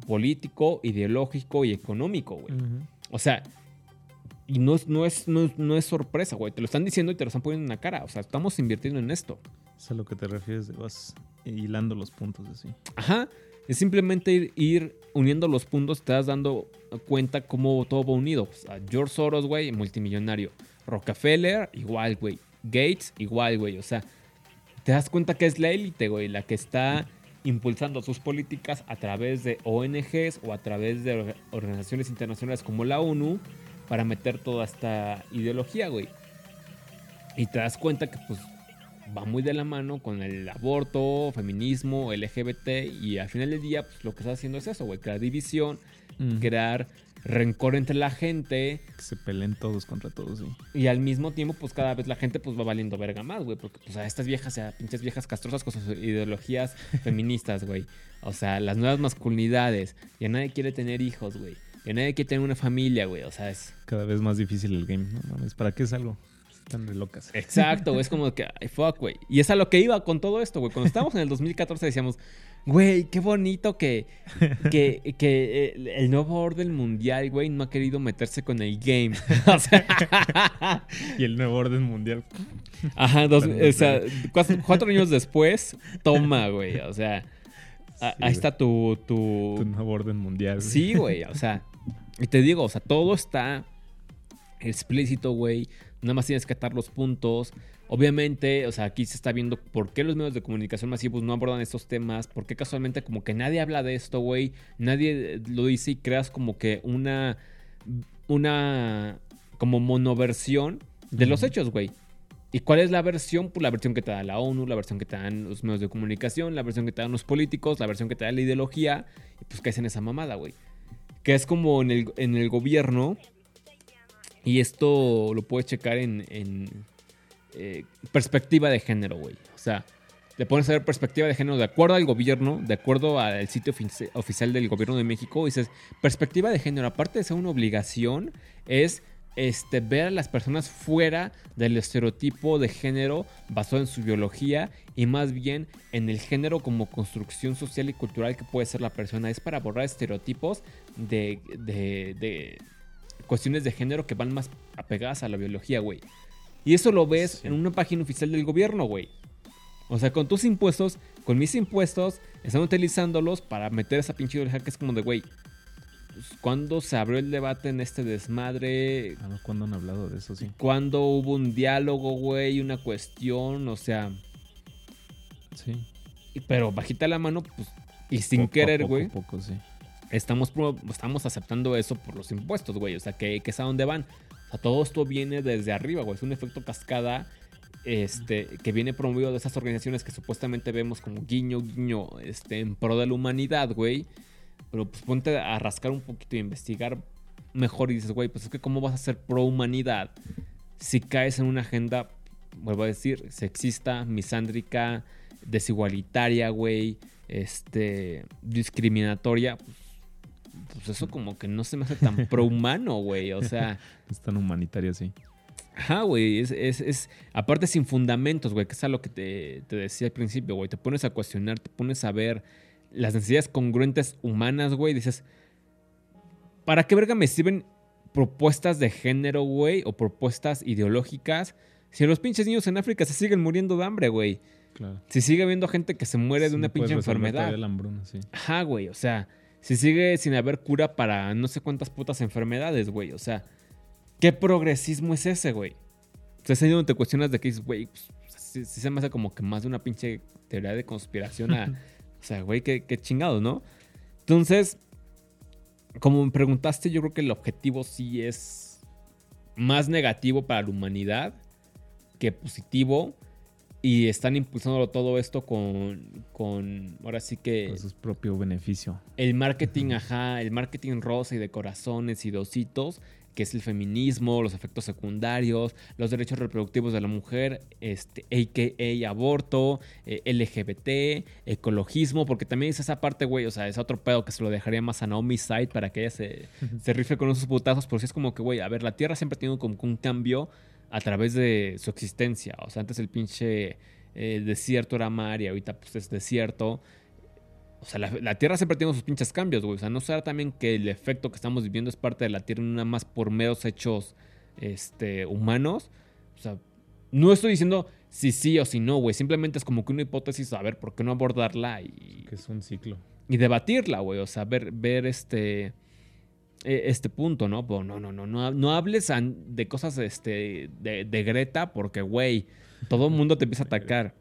político, ideológico y económico, güey. O sea, y no es, no es, no, es- no es sorpresa, güey. Te lo están diciendo y te lo están poniendo en la cara. O sea, estamos invirtiendo en esto. Es a lo que te refieres, de vas hilando los puntos así. Ajá. Es simplemente ir, ir uniendo los puntos, te das dando cuenta cómo todo va unido. George Soros, güey, multimillonario. Rockefeller, igual, güey. Gates, igual, güey. O sea, te das cuenta que es la élite, güey, la que está impulsando sus políticas a través de ONGs o a través de orga- organizaciones internacionales como la ONU para meter toda esta ideología, güey. Y te das cuenta que, pues, va muy de la mano con el aborto, feminismo, LGBT y al final del día pues, lo que está haciendo es eso, güey, crear división, crear rencor entre la gente Que se peleen todos contra todos, sí. y al mismo tiempo pues cada vez la gente pues va valiendo verga más, güey, porque pues a estas viejas, a pinches viejas castrosas con sus ideologías feministas, güey. O sea, las nuevas masculinidades, ya nadie quiere tener hijos, güey. Ya nadie quiere tener una familia, güey, o sea, es Cada vez más difícil el game. No mames, ¿para qué es algo? Están de locas. Exacto, güey, es como que, ay, fuck, güey. Y es a lo que iba con todo esto, güey. Cuando estábamos en el 2014 decíamos, güey, qué bonito que, que, que el, el nuevo orden mundial, güey, no ha querido meterse con el game. o sea, Y el nuevo orden mundial. ajá, dos- o sea, cuatro, cuatro años después, toma, güey. O sea, Sí, ahí está tu, tu, Tu nuevo orden mundial. güey. Sí, güey, o sea, y te digo, o sea, todo está explícito, güey. Nada más tienes que atar los puntos. Obviamente, o sea, aquí se está viendo por qué los medios de comunicación masivos no abordan estos temas, por qué casualmente como que nadie habla de esto, güey. Nadie lo dice y creas como que una una como monoversión de los hechos, güey. ¿Y cuál es la versión? Pues la versión que te da la ONU, la versión que te dan los medios de comunicación, la versión que te dan los políticos, la versión que te da la ideología. Y pues caes en esa mamada, güey. Que es como en el, en el gobierno. Y esto lo puedes checar en, en, eh, perspectiva de género, güey. O sea, te pones a ver perspectiva de género de acuerdo al gobierno, de acuerdo al sitio ofici- oficial del gobierno de México. Dices, perspectiva de género, aparte de ser una obligación, es este, ver a las personas fuera del estereotipo de género basado en su biología y más bien en el género como construcción social y cultural que puede ser la persona. Es para borrar estereotipos de, de, de cuestiones de género que van más apegadas a la biología, güey. Y eso lo ves Sí. en una página oficial del gobierno, güey. O sea, con tus impuestos, con mis impuestos, están utilizándolos para meter esa pinche ideología que es como de, güey, pues, ¿cuándo se abrió el debate en este desmadre? Ah, ¿Cuándo han hablado de eso? Sí. ¿Cuándo hubo un diálogo, güey? Una cuestión, o sea, Sí. pero bajita la mano, pues, y sin Poco querer, poco, güey. Poco, sí. Estamos, estamos aceptando eso por los impuestos, güey. O sea, que, que es a dónde van. O sea, todo esto viene desde arriba, güey. Es un efecto cascada este, que viene promovido de esas organizaciones que supuestamente vemos como guiño, guiño, este, en pro de la humanidad, güey. Pero pues ponte a rascar un poquito y investigar mejor y dices, güey, pues es que cómo vas a ser pro humanidad si caes en una agenda, vuelvo a decir, sexista, misándrica, desigualitaria, güey, este, discriminatoria. Pues, pues eso como que no se me hace tan pro-humano, güey. O sea, Es tan humanitario, sí. ajá, güey. Es, es, es- aparte sin fundamentos, güey, que es a lo que te, te decía al principio, güey. Te pones a cuestionar, te pones a ver las necesidades congruentes humanas, güey. Dices, ¿para qué verga me sirven propuestas de género, güey? O propuestas ideológicas. Si los pinches niños en África se siguen muriendo de hambre, güey. Claro. Si sigue habiendo gente que se muere de una no pinche enfermedad. la hambruna, sí. Ajá, güey. O sea, si sigue sin haber cura para no sé cuántas putas enfermedades, güey. O sea, ¿qué progresismo es ese, güey? O sea, es ahí donde te cuestionas de que dices, güey, pues, sí, sí se me hace como que más de una pinche teoría de conspiración a. o sea, güey, qué, qué chingado, ¿no? Entonces, como me preguntaste, yo creo que el objetivo sí es más negativo para la humanidad que positivo. Y están impulsando todo esto con, con ahora sí que Con su propio beneficio. el marketing, ajá, el marketing rosa y de corazones y dositos, que es el feminismo, los efectos secundarios, los derechos reproductivos de la mujer, este, a.k.a. aborto, eh, LGBT, ecologismo, porque también es esa parte, güey, o sea, es otro pedo que se lo dejaría más a Naomi Side para que ella se, se rife con esos putazos, porque es como que, güey, a ver, la Tierra siempre ha tenido como un cambio a través de su existencia, o sea, antes el pinche eh, desierto era mar y ahorita pues es desierto. O sea, la, la Tierra siempre tiene sus pinches cambios, güey. O sea, no será también que el efecto que estamos viviendo es parte de la Tierra, nada más por meros hechos este, humanos. O sea, no estoy diciendo si sí o si no, güey. Simplemente es como que una hipótesis, a ver, ¿por qué no abordarla y, Que es un ciclo. y debatirla, güey? O sea, ver, ver este, este punto, ¿no? No, no, no, no, no hables de cosas este, de, Greta porque, güey, todo el mundo te empieza a atacar.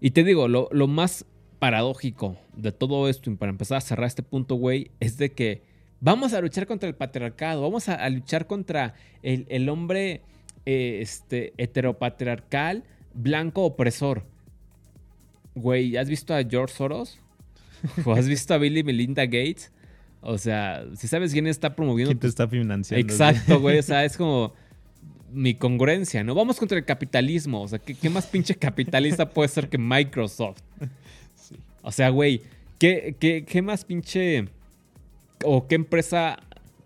Y te digo, lo, lo más paradójico de todo esto, y para empezar a cerrar este punto, güey, es de que vamos a luchar contra el patriarcado, vamos a, luchar contra el, el hombre eh, este, heteropatriarcal, blanco, opresor. Güey, ¿has visto a George Soros? ¿O has visto a Billy Melinda Gates? O sea, si sabes quién está promoviendo ¿Quién te está financiando? Exacto, güey. O sea, es como mi congruencia, ¿no? Vamos contra el capitalismo. O sea, ¿qué, qué más pinche capitalista puede ser que Microsoft? Sí. O sea, güey, ¿qué, qué, qué más pinche o qué empresa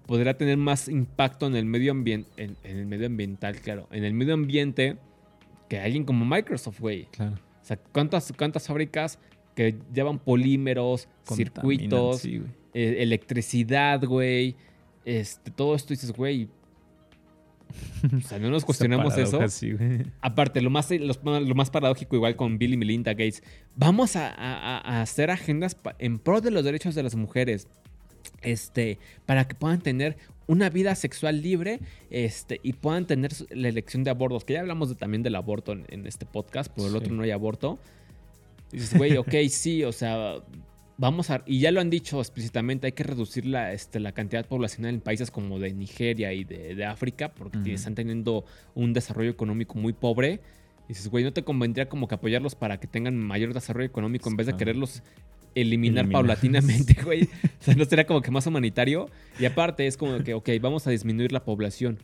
podría tener más impacto en el medio ambiente, en, en el medio ambiental, claro, en el medio ambiente que alguien como Microsoft, güey? Claro. O sea, ¿cuántas, cuántas fábricas que llevan polímeros, circuitos, sí, güey. eh, electricidad, güey. Este, todo esto dices, güey. O sea, no nos cuestionamos eso. sí. Aparte, lo más, lo más paradójico, igual con Bill y Melinda Gates, vamos a, a- a hacer agendas en pro de los derechos de las mujeres. Este, para que puedan tener una vida sexual libre este, y puedan tener la elección de abortos. Que ya hablamos de- también del aborto en, en este podcast, por el Sí. otro no hay aborto. Y dices, güey, ok, sí, o sea, vamos a. Y ya lo han dicho explícitamente, hay que reducir la, este, la cantidad poblacional en países como de Nigeria y de, de África, porque Ujú. están teniendo un desarrollo económico muy pobre. Y dices, güey, ¿no te convendría como que apoyarlos para que tengan mayor desarrollo económico en vez de Claro. quererlos eliminar, Eliminar. paulatinamente, güey? O sea, ¿no sería como que más humanitario? Y aparte es como que, ok, vamos a disminuir la población.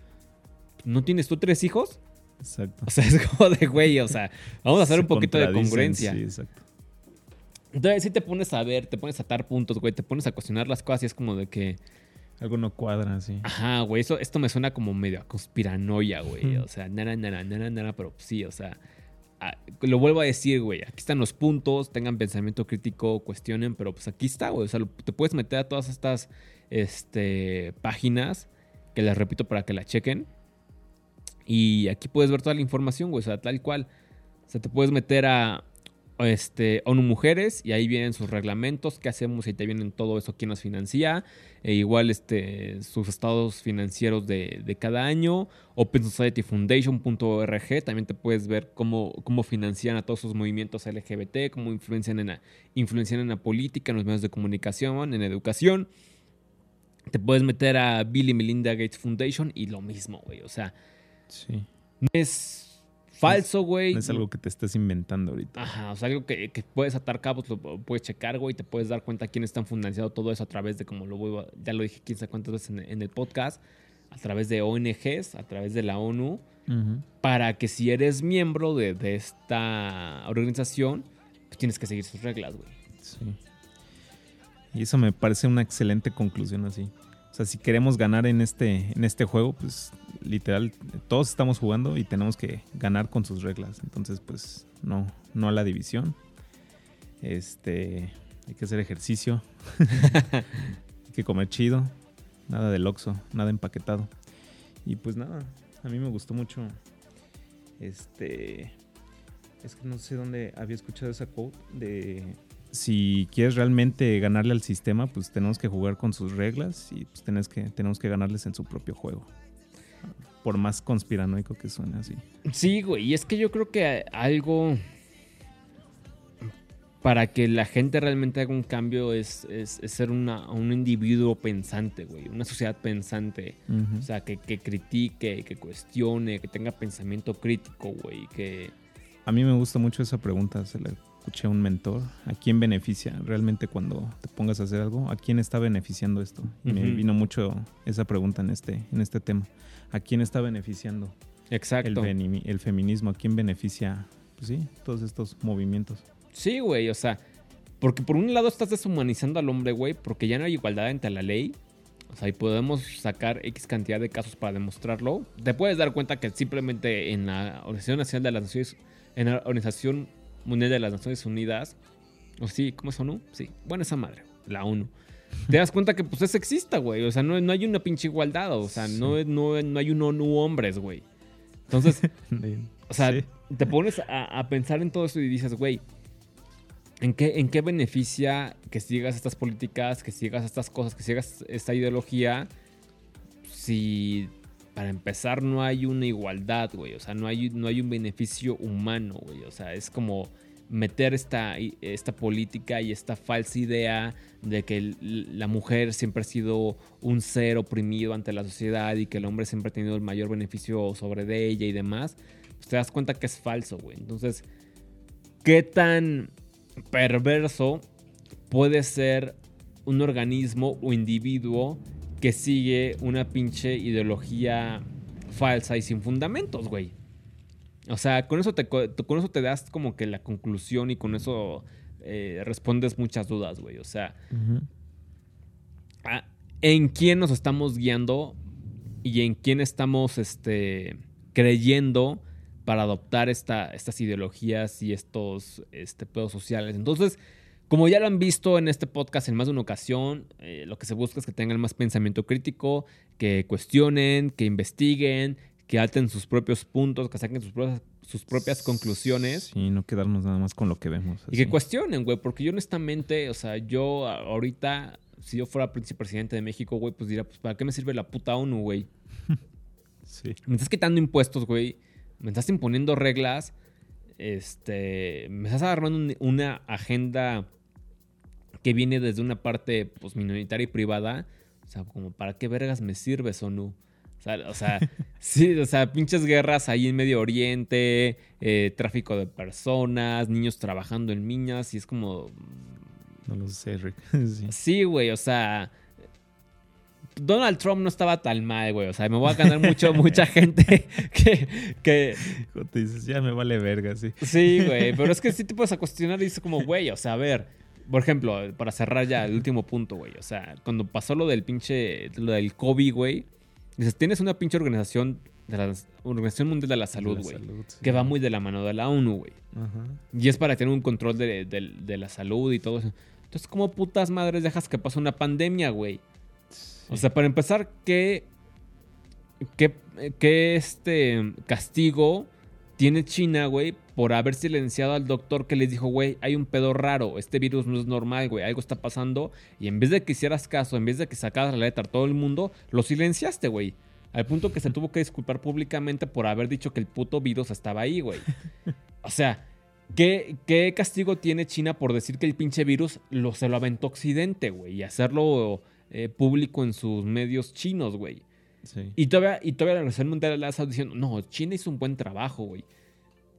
¿No tienes tú tres hijos? Exacto. O sea, es como de, güey, o sea, vamos a hacer un poquito de congruencia. Sí, exacto. Entonces, si te pones a ver, te pones a atar puntos, güey, te pones a cuestionar las cosas y es como de que, Algo no cuadra, sí. ajá, güey, eso, esto me suena como medio a conspiranoia, güey. O sea, nada, nada, nada, nada, pero sí, o sea, lo vuelvo a decir, güey, aquí están los puntos, tengan pensamiento crítico, cuestionen, pero pues aquí está, güey, o sea, lo- te puedes meter a todas estas este, páginas, que les repito para que la chequen, y aquí puedes ver toda la información, güey, o sea, tal cual. O sea, te puedes meter a este, ONU Mujeres y ahí vienen sus reglamentos, qué hacemos y te vienen todo eso, quién nos financia, e igual este, sus estados financieros de, de cada año, OpenSocietyFoundation.org, también te puedes ver cómo, cómo financian a todos sus movimientos LGBT, cómo influencian en, la, influencian en la política, en los medios de comunicación, en la educación. Te puedes meter a Bill y Melinda Gates Foundation y lo mismo, güey. O sea, Sí. no es falso, güey. No es algo que te estés inventando ahorita. Ajá, o sea, algo que, que puedes atar cabos, lo puedes checar, güey, te puedes dar cuenta quiénes están financiando todo eso a través de, como lo voy a- ya lo dije 15 cuántas veces en, en el podcast, a través de ONGs, a través de la ONU, para que si eres miembro de, de esta organización, pues tienes que seguir sus reglas, güey. Sí. Y eso me parece una excelente conclusión así. O sea, si queremos ganar en este, en este juego, pues literal, todos estamos jugando y tenemos que ganar con sus reglas. Entonces, pues no, no a la división. Este, hay que hacer ejercicio. hay que comer chido. Nada de loxo, nada empaquetado. Y pues nada, a mí me gustó mucho. Este, es que no sé dónde había escuchado esa quote de si quieres realmente ganarle al sistema, pues tenemos que jugar con sus reglas y pues tenemos que, tenemos que ganarles en su propio juego. Por más conspiranoico que suene así. Sí, güey, y es que yo creo que algo para que la gente realmente haga un cambio es, es- es ser una, un individuo pensante, güey, una sociedad pensante. O sea, que, que critique, que cuestione, que tenga pensamiento crítico, güey, que, A mí me gusta mucho esa pregunta, se la escuché a un mentor. ¿A quién beneficia realmente cuando te pongas a hacer algo? ¿A quién está beneficiando esto? Y me vino mucho esa pregunta en este, en este tema. ¿A quién está beneficiando Exacto. el feminismo? ¿A quién beneficia, pues sí, todos estos movimientos? Sí, güey, o sea, porque por un lado estás deshumanizando al hombre, güey, porque ya no hay igualdad entre la ley. O sea, y podemos sacar X cantidad de casos para demostrarlo. Te puedes dar cuenta que simplemente en la Organización Nacional de las Naciones, en la Organización Mundial de las Naciones Unidas, o sí, ¿cómo es ONU? Sí, bueno, esa madre, la ONU. Te das cuenta que pues es sexista, güey. O sea, no, no hay una pinche igualdad. O sea, no, no, no hay un ONU hombres, güey. Entonces, o sea, Sí. te pones a, a pensar en todo eso y dices, güey, ¿en qué, ¿en qué beneficia que sigas estas políticas, que sigas estas cosas, que sigas esta ideología si para empezar no hay una igualdad, güey? O sea, no hay, no hay un beneficio humano, güey. O sea, es como meter esta, esta política y esta falsa idea de que la mujer siempre ha sido un ser oprimido ante la sociedad y que el hombre siempre ha tenido el mayor beneficio sobre de ella y demás, pues te das cuenta que es falso, güey. Entonces, ¿qué tan perverso puede ser un organismo o individuo que sigue una pinche ideología falsa y sin fundamentos, güey? O sea, con eso te, co- con eso te das como que la conclusión y con eso eh, respondes muchas dudas, güey. O sea, en quién nos estamos guiando y en quién estamos este, creyendo para adoptar esta, estas ideologías y estos este, pedos sociales. Entonces, como ya lo han visto en este podcast en más de una ocasión, eh, lo que se busca es que tengan más pensamiento crítico, que cuestionen, que investiguen, que alten sus propios puntos, que saquen sus propias, sus propias conclusiones. Sí, no quedarnos nada más con lo que vemos. Y que cuestionen, güey, porque yo honestamente, o sea, yo ahorita, si yo fuera príncipe presidente de México, güey, pues diría, pues, ¿para qué me sirve la puta ONU, güey? Sí. Me estás quitando impuestos, güey. Me estás imponiendo reglas. Este, me estás agarrando un- una agenda que viene desde una parte, pues, minoritaria y privada. O sea, como, ¿para qué vergas me sirves, ONU? O sea, o sea, sí, o sea, pinches guerras ahí en Medio Oriente, eh, tráfico de personas, niños trabajando en minas, y es como, No lo sé, Rick. Sí. Sí, güey, o sea. Donald Trump no estaba tan mal, güey. O sea, me voy a ganar mucho, mucha gente que, que. Te dices, ya me vale verga, sí. Sí, güey. Pero es que sí te puedes a cuestionar y dices como, güey, o sea, a ver. Por ejemplo, para cerrar ya el último punto, güey. O sea, cuando pasó lo del pinche. Lo del COVID, güey. Dices, tienes una pinche organización de la Organización Mundial de la Salud, güey. sí. Que va muy de la mano de la ONU, güey. Y es para tener un control de, de- de la salud y todo eso. Entonces, ¿cómo putas madres dejas que pase una pandemia, güey? O sea, para empezar, ¿qué, qué, qué este castigo tiene China, güey, por haber silenciado al doctor que les dijo, güey, hay un pedo raro, este virus no es normal, güey, algo está pasando. Y en vez de que hicieras caso, en vez de que sacaras la letra a todo el mundo, lo silenciaste, güey. Al punto que se tuvo que disculpar públicamente por haber dicho que el puto virus estaba ahí, güey. O sea, ¿qué, qué castigo tiene China por decir que el pinche virus lo, se lo aventó Occidente, güey? Y hacerlo eh, público en sus medios chinos, güey. Sí. Y todavía, y todavía la Organización Mundial de la Salud diciendo, no, China hizo un buen trabajo, güey.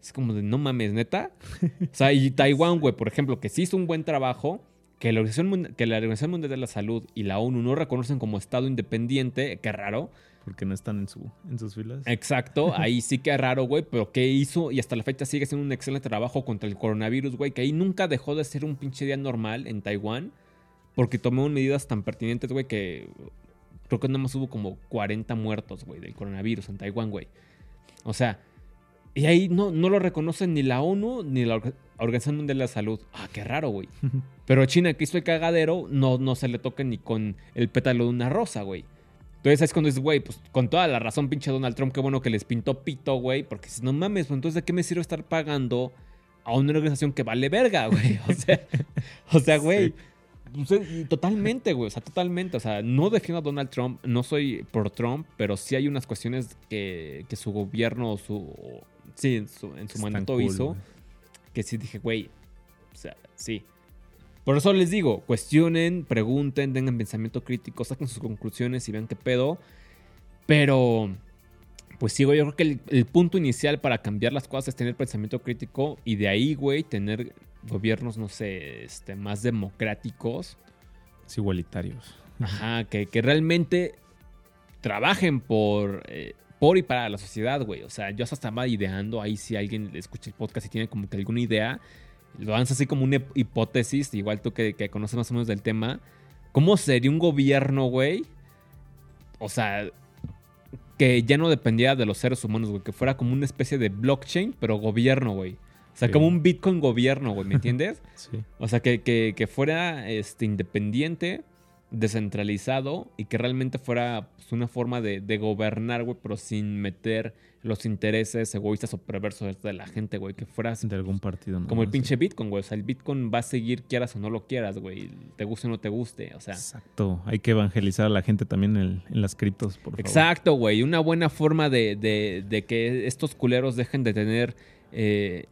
Es como de, no mames, neta. O sea, y Taiwán, güey, por ejemplo, que sí hizo un buen trabajo, que la, Organización, que la Organización Mundial de la Salud y la ONU no reconocen como Estado independiente, qué raro. Porque no están en, su, en sus filas. Exacto, ahí sí que raro, güey, pero que hizo y hasta la fecha sigue haciendo un excelente trabajo contra el coronavirus, güey, que ahí nunca dejó de ser un pinche día normal en Taiwán, porque tomó medidas tan pertinentes, güey, que creo que nada más hubo como 40 muertos, güey, del coronavirus en Taiwán, güey. O sea, y ahí no, no lo reconocen ni la ONU ni la Orga- Organización Mundial de la Salud. Ah, qué raro, güey. Pero China, que hizo el cagadero, no, no se le toca ni con el pétalo de una rosa, güey. Entonces es cuando dices, güey, pues con toda la razón, pinche Donald Trump, qué bueno que les pintó pito, güey. Porque si no mames, pues entonces ¿de qué me sirve estar pagando a una organización que vale verga, güey? O sea, o sea, güey. Totalmente, güey. O sea, totalmente. O sea, no defiendo a Donald Trump. No soy por Trump, pero sí hay unas cuestiones que, que su gobierno, su. Sí, en su, en su mandato cool, hizo que sí dije, güey, o sea, sí. Por eso les digo, cuestionen, pregunten, tengan pensamiento crítico, saquen sus conclusiones y vean qué pedo. Pero, Pues sí, güey, yo creo que el, el punto inicial para cambiar las cosas es tener pensamiento crítico y de ahí, güey, tener gobiernos, no sé, este, más democráticos. Es igualitarios. Ajá, que, que realmente trabajen por, eh, por y para la sociedad, güey. O sea, yo hasta estaba ideando ahí si alguien escucha el podcast y tiene como que alguna idea, lo lanza así como una hip- hipótesis, igual tú que, que conoces más o menos del tema. ¿Cómo sería un gobierno, güey? O sea, que ya no dependiera de los seres humanos, güey. Que fuera como una especie de blockchain, pero gobierno, güey. O sea, Sí. como un Bitcoin gobierno, güey, ¿me entiendes? Sí. O sea, que, que- que fuera este, independiente, descentralizado y que realmente fuera pues, una forma de, de gobernar, güey, pero sin meter los intereses egoístas o perversos de la gente, güey. Que fuera así De algún partido. ¿no? como el pinche Bitcoin, güey. O sea, el Bitcoin va a seguir quieras o no lo quieras, güey. Te guste o no te guste. O sea, Exacto. Hay que evangelizar a la gente también en, en las criptos, por favor. Exacto, güey. Una buena forma de, de- de que estos culeros dejen de tener eh,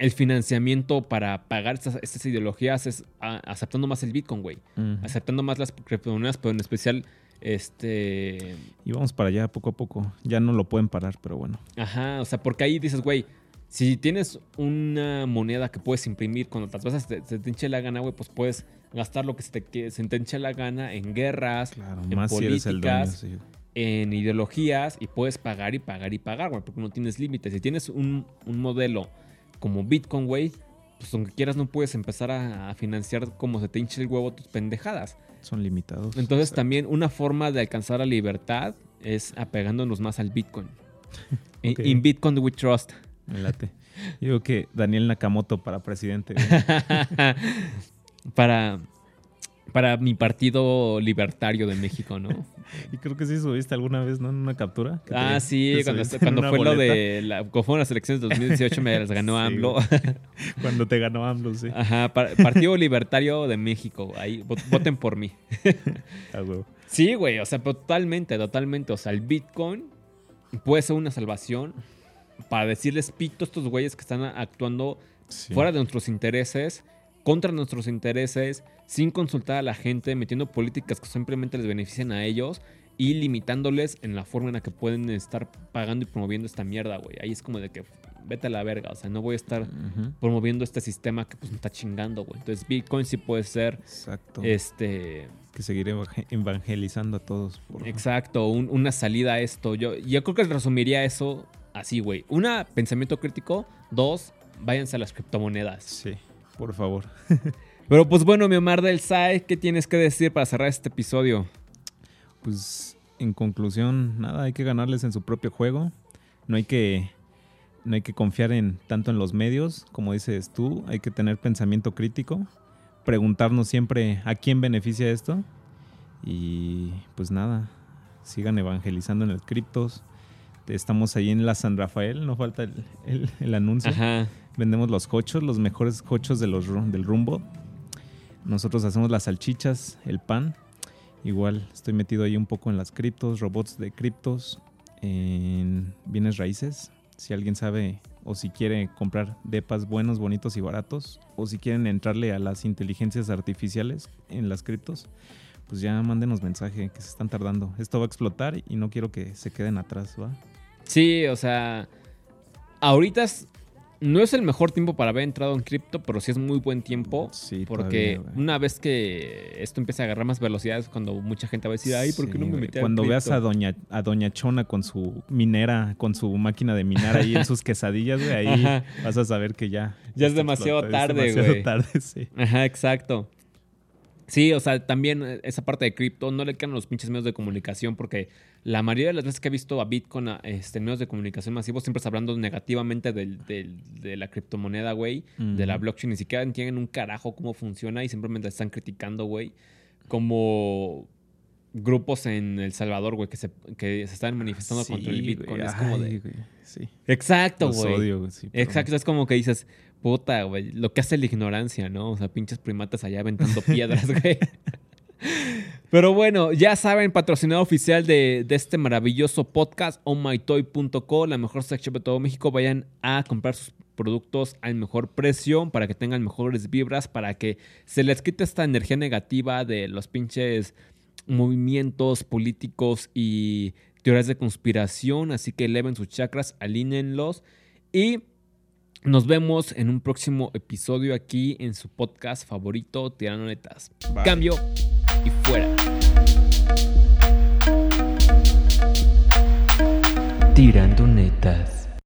el financiamiento para pagar estas, estas ideologías es a- aceptando más el Bitcoin, güey. Aceptando más las criptomonedas, pero en especial, este... Y vamos para allá poco a poco. Ya no lo pueden parar, pero bueno. Ajá, o sea, porque ahí dices, güey, si tienes una moneda que puedes imprimir cuando las veces se, te hinche la gana, güey, pues puedes gastar lo que se te, se te hinche la gana en guerras, Claro, en más si eres el dueño. políticas, sí. en ideologías y puedes pagar y pagar y pagar, güey, porque no tienes límites. Si tienes un, un modelo como Bitcoin, güey, pues aunque quieras no puedes empezar a, a financiar como se te hinche el huevo tus pendejadas. Son limitados. Entonces también una forma de alcanzar la libertad es apegándonos más al Bitcoin. In- Ok. In Bitcoin we trust. Me late. Yo digo que Daniel Nakamoto para presidente. para, para mi partido libertario de México, ¿no? y creo que sí subiste alguna vez, ¿no? En una captura. Ah, te- sí, te cuando, fue lo boleta. de la, cuando fueron las elecciones de 2018 me las ganó Sí, AMLO. Cuando te ganó AMLO, sí. Ajá, par- Partido Libertario de México. Ahí, vo- voten por mí. Ah. Sí, güey, o sea, totalmente, totalmente. O sea, el Bitcoin puede ser una salvación para decirles pito a estos güeyes que están actuando Sí. fuera de nuestros intereses, contra nuestros intereses, sin consultar a la gente, metiendo políticas que simplemente les benefician a ellos y limitándoles en la forma en la que pueden estar pagando y promoviendo esta mierda, güey. Ahí es como de que vete a la verga, o sea, no voy a estar promoviendo este sistema que pues me está chingando, güey. Entonces Bitcoin sí puede ser Exacto. este Que seguir evangel- evangelizando a todos. por. Exacto, un- una salida a esto. Yo, yo creo que resumiría eso así, güey. Una, pensamiento crítico. Dos, váyanse a las criptomonedas. Sí, por favor. Pero pues bueno, mi Omar del SAE, ¿qué tienes que decir para cerrar este episodio? Pues en conclusión, nada, hay que ganarles en su propio juego. No hay que, no hay que confiar en tanto en los medios, como dices tú, hay que tener pensamiento crítico, preguntarnos siempre a quién beneficia esto. Y pues nada, sigan evangelizando en el criptos. Estamos ahí en la San Rafael, no falta el, el- el anuncio. Ajá. Vendemos los cochos, los mejores cochos de los, del rumbo. Nosotros hacemos las salchichas, el pan. Igual estoy metido ahí un poco en las criptos, robots de criptos, en bienes raíces. Si alguien sabe o si quiere comprar depas buenos, bonitos y baratos, o si quieren entrarle a las inteligencias artificiales en las criptos, pues ya mándenos mensaje que se están tardando. Esto va a explotar y no quiero que se queden atrás, ¿va? Sí, o sea, ahorita no es el mejor tiempo para haber entrado en cripto, pero sí es muy buen tiempo. Sí, Porque todavía, güey. una vez que esto empiece a agarrar más velocidad es cuando mucha gente va a decir, ay, ¿por qué Sí, no me güey. metí a Cuando veas cripto?" a doña, a doña Chona con su minera, con su máquina de minar ahí en sus quesadillas, güey, ahí Ajá. vas a saber que ya. Ya es demasiado tarde, Es demasiado güey. tarde, sí. Ajá, exacto. Sí, o sea, también eh, esa parte de cripto no le quedan los pinches medios de comunicación porque la mayoría de las veces que he visto a Bitcoin a, este, medios de comunicación masivos siempre está hablando negativamente del- del- de la criptomoneda, güey, de la blockchain. Ni siquiera entienden un carajo cómo funciona y simplemente están criticando, güey. Como grupos en El Salvador, güey, que se, que se están manifestando Sí, contra el Bitcoin. güey, Es como de... güey, sí. Exacto, Los güey. odio, sí, Exacto, es como que dices, puta, güey, lo que hace la ignorancia, ¿no? O sea, pinches primatas allá aventando piedras, güey. Pero bueno, ya saben, patrocinador oficial de, de este maravilloso podcast, onmytoy.co, la mejor sex shop de todo México. Vayan a comprar sus productos al mejor precio para que tengan mejores vibras, para que se les quite esta energía negativa de los pinches movimientos políticos y teorías de conspiración, así que eleven sus chakras, alínenlos y nos vemos en un próximo episodio aquí en su podcast favorito, Tirando Netas. Bye. Cambio y fuera. Tirando netas.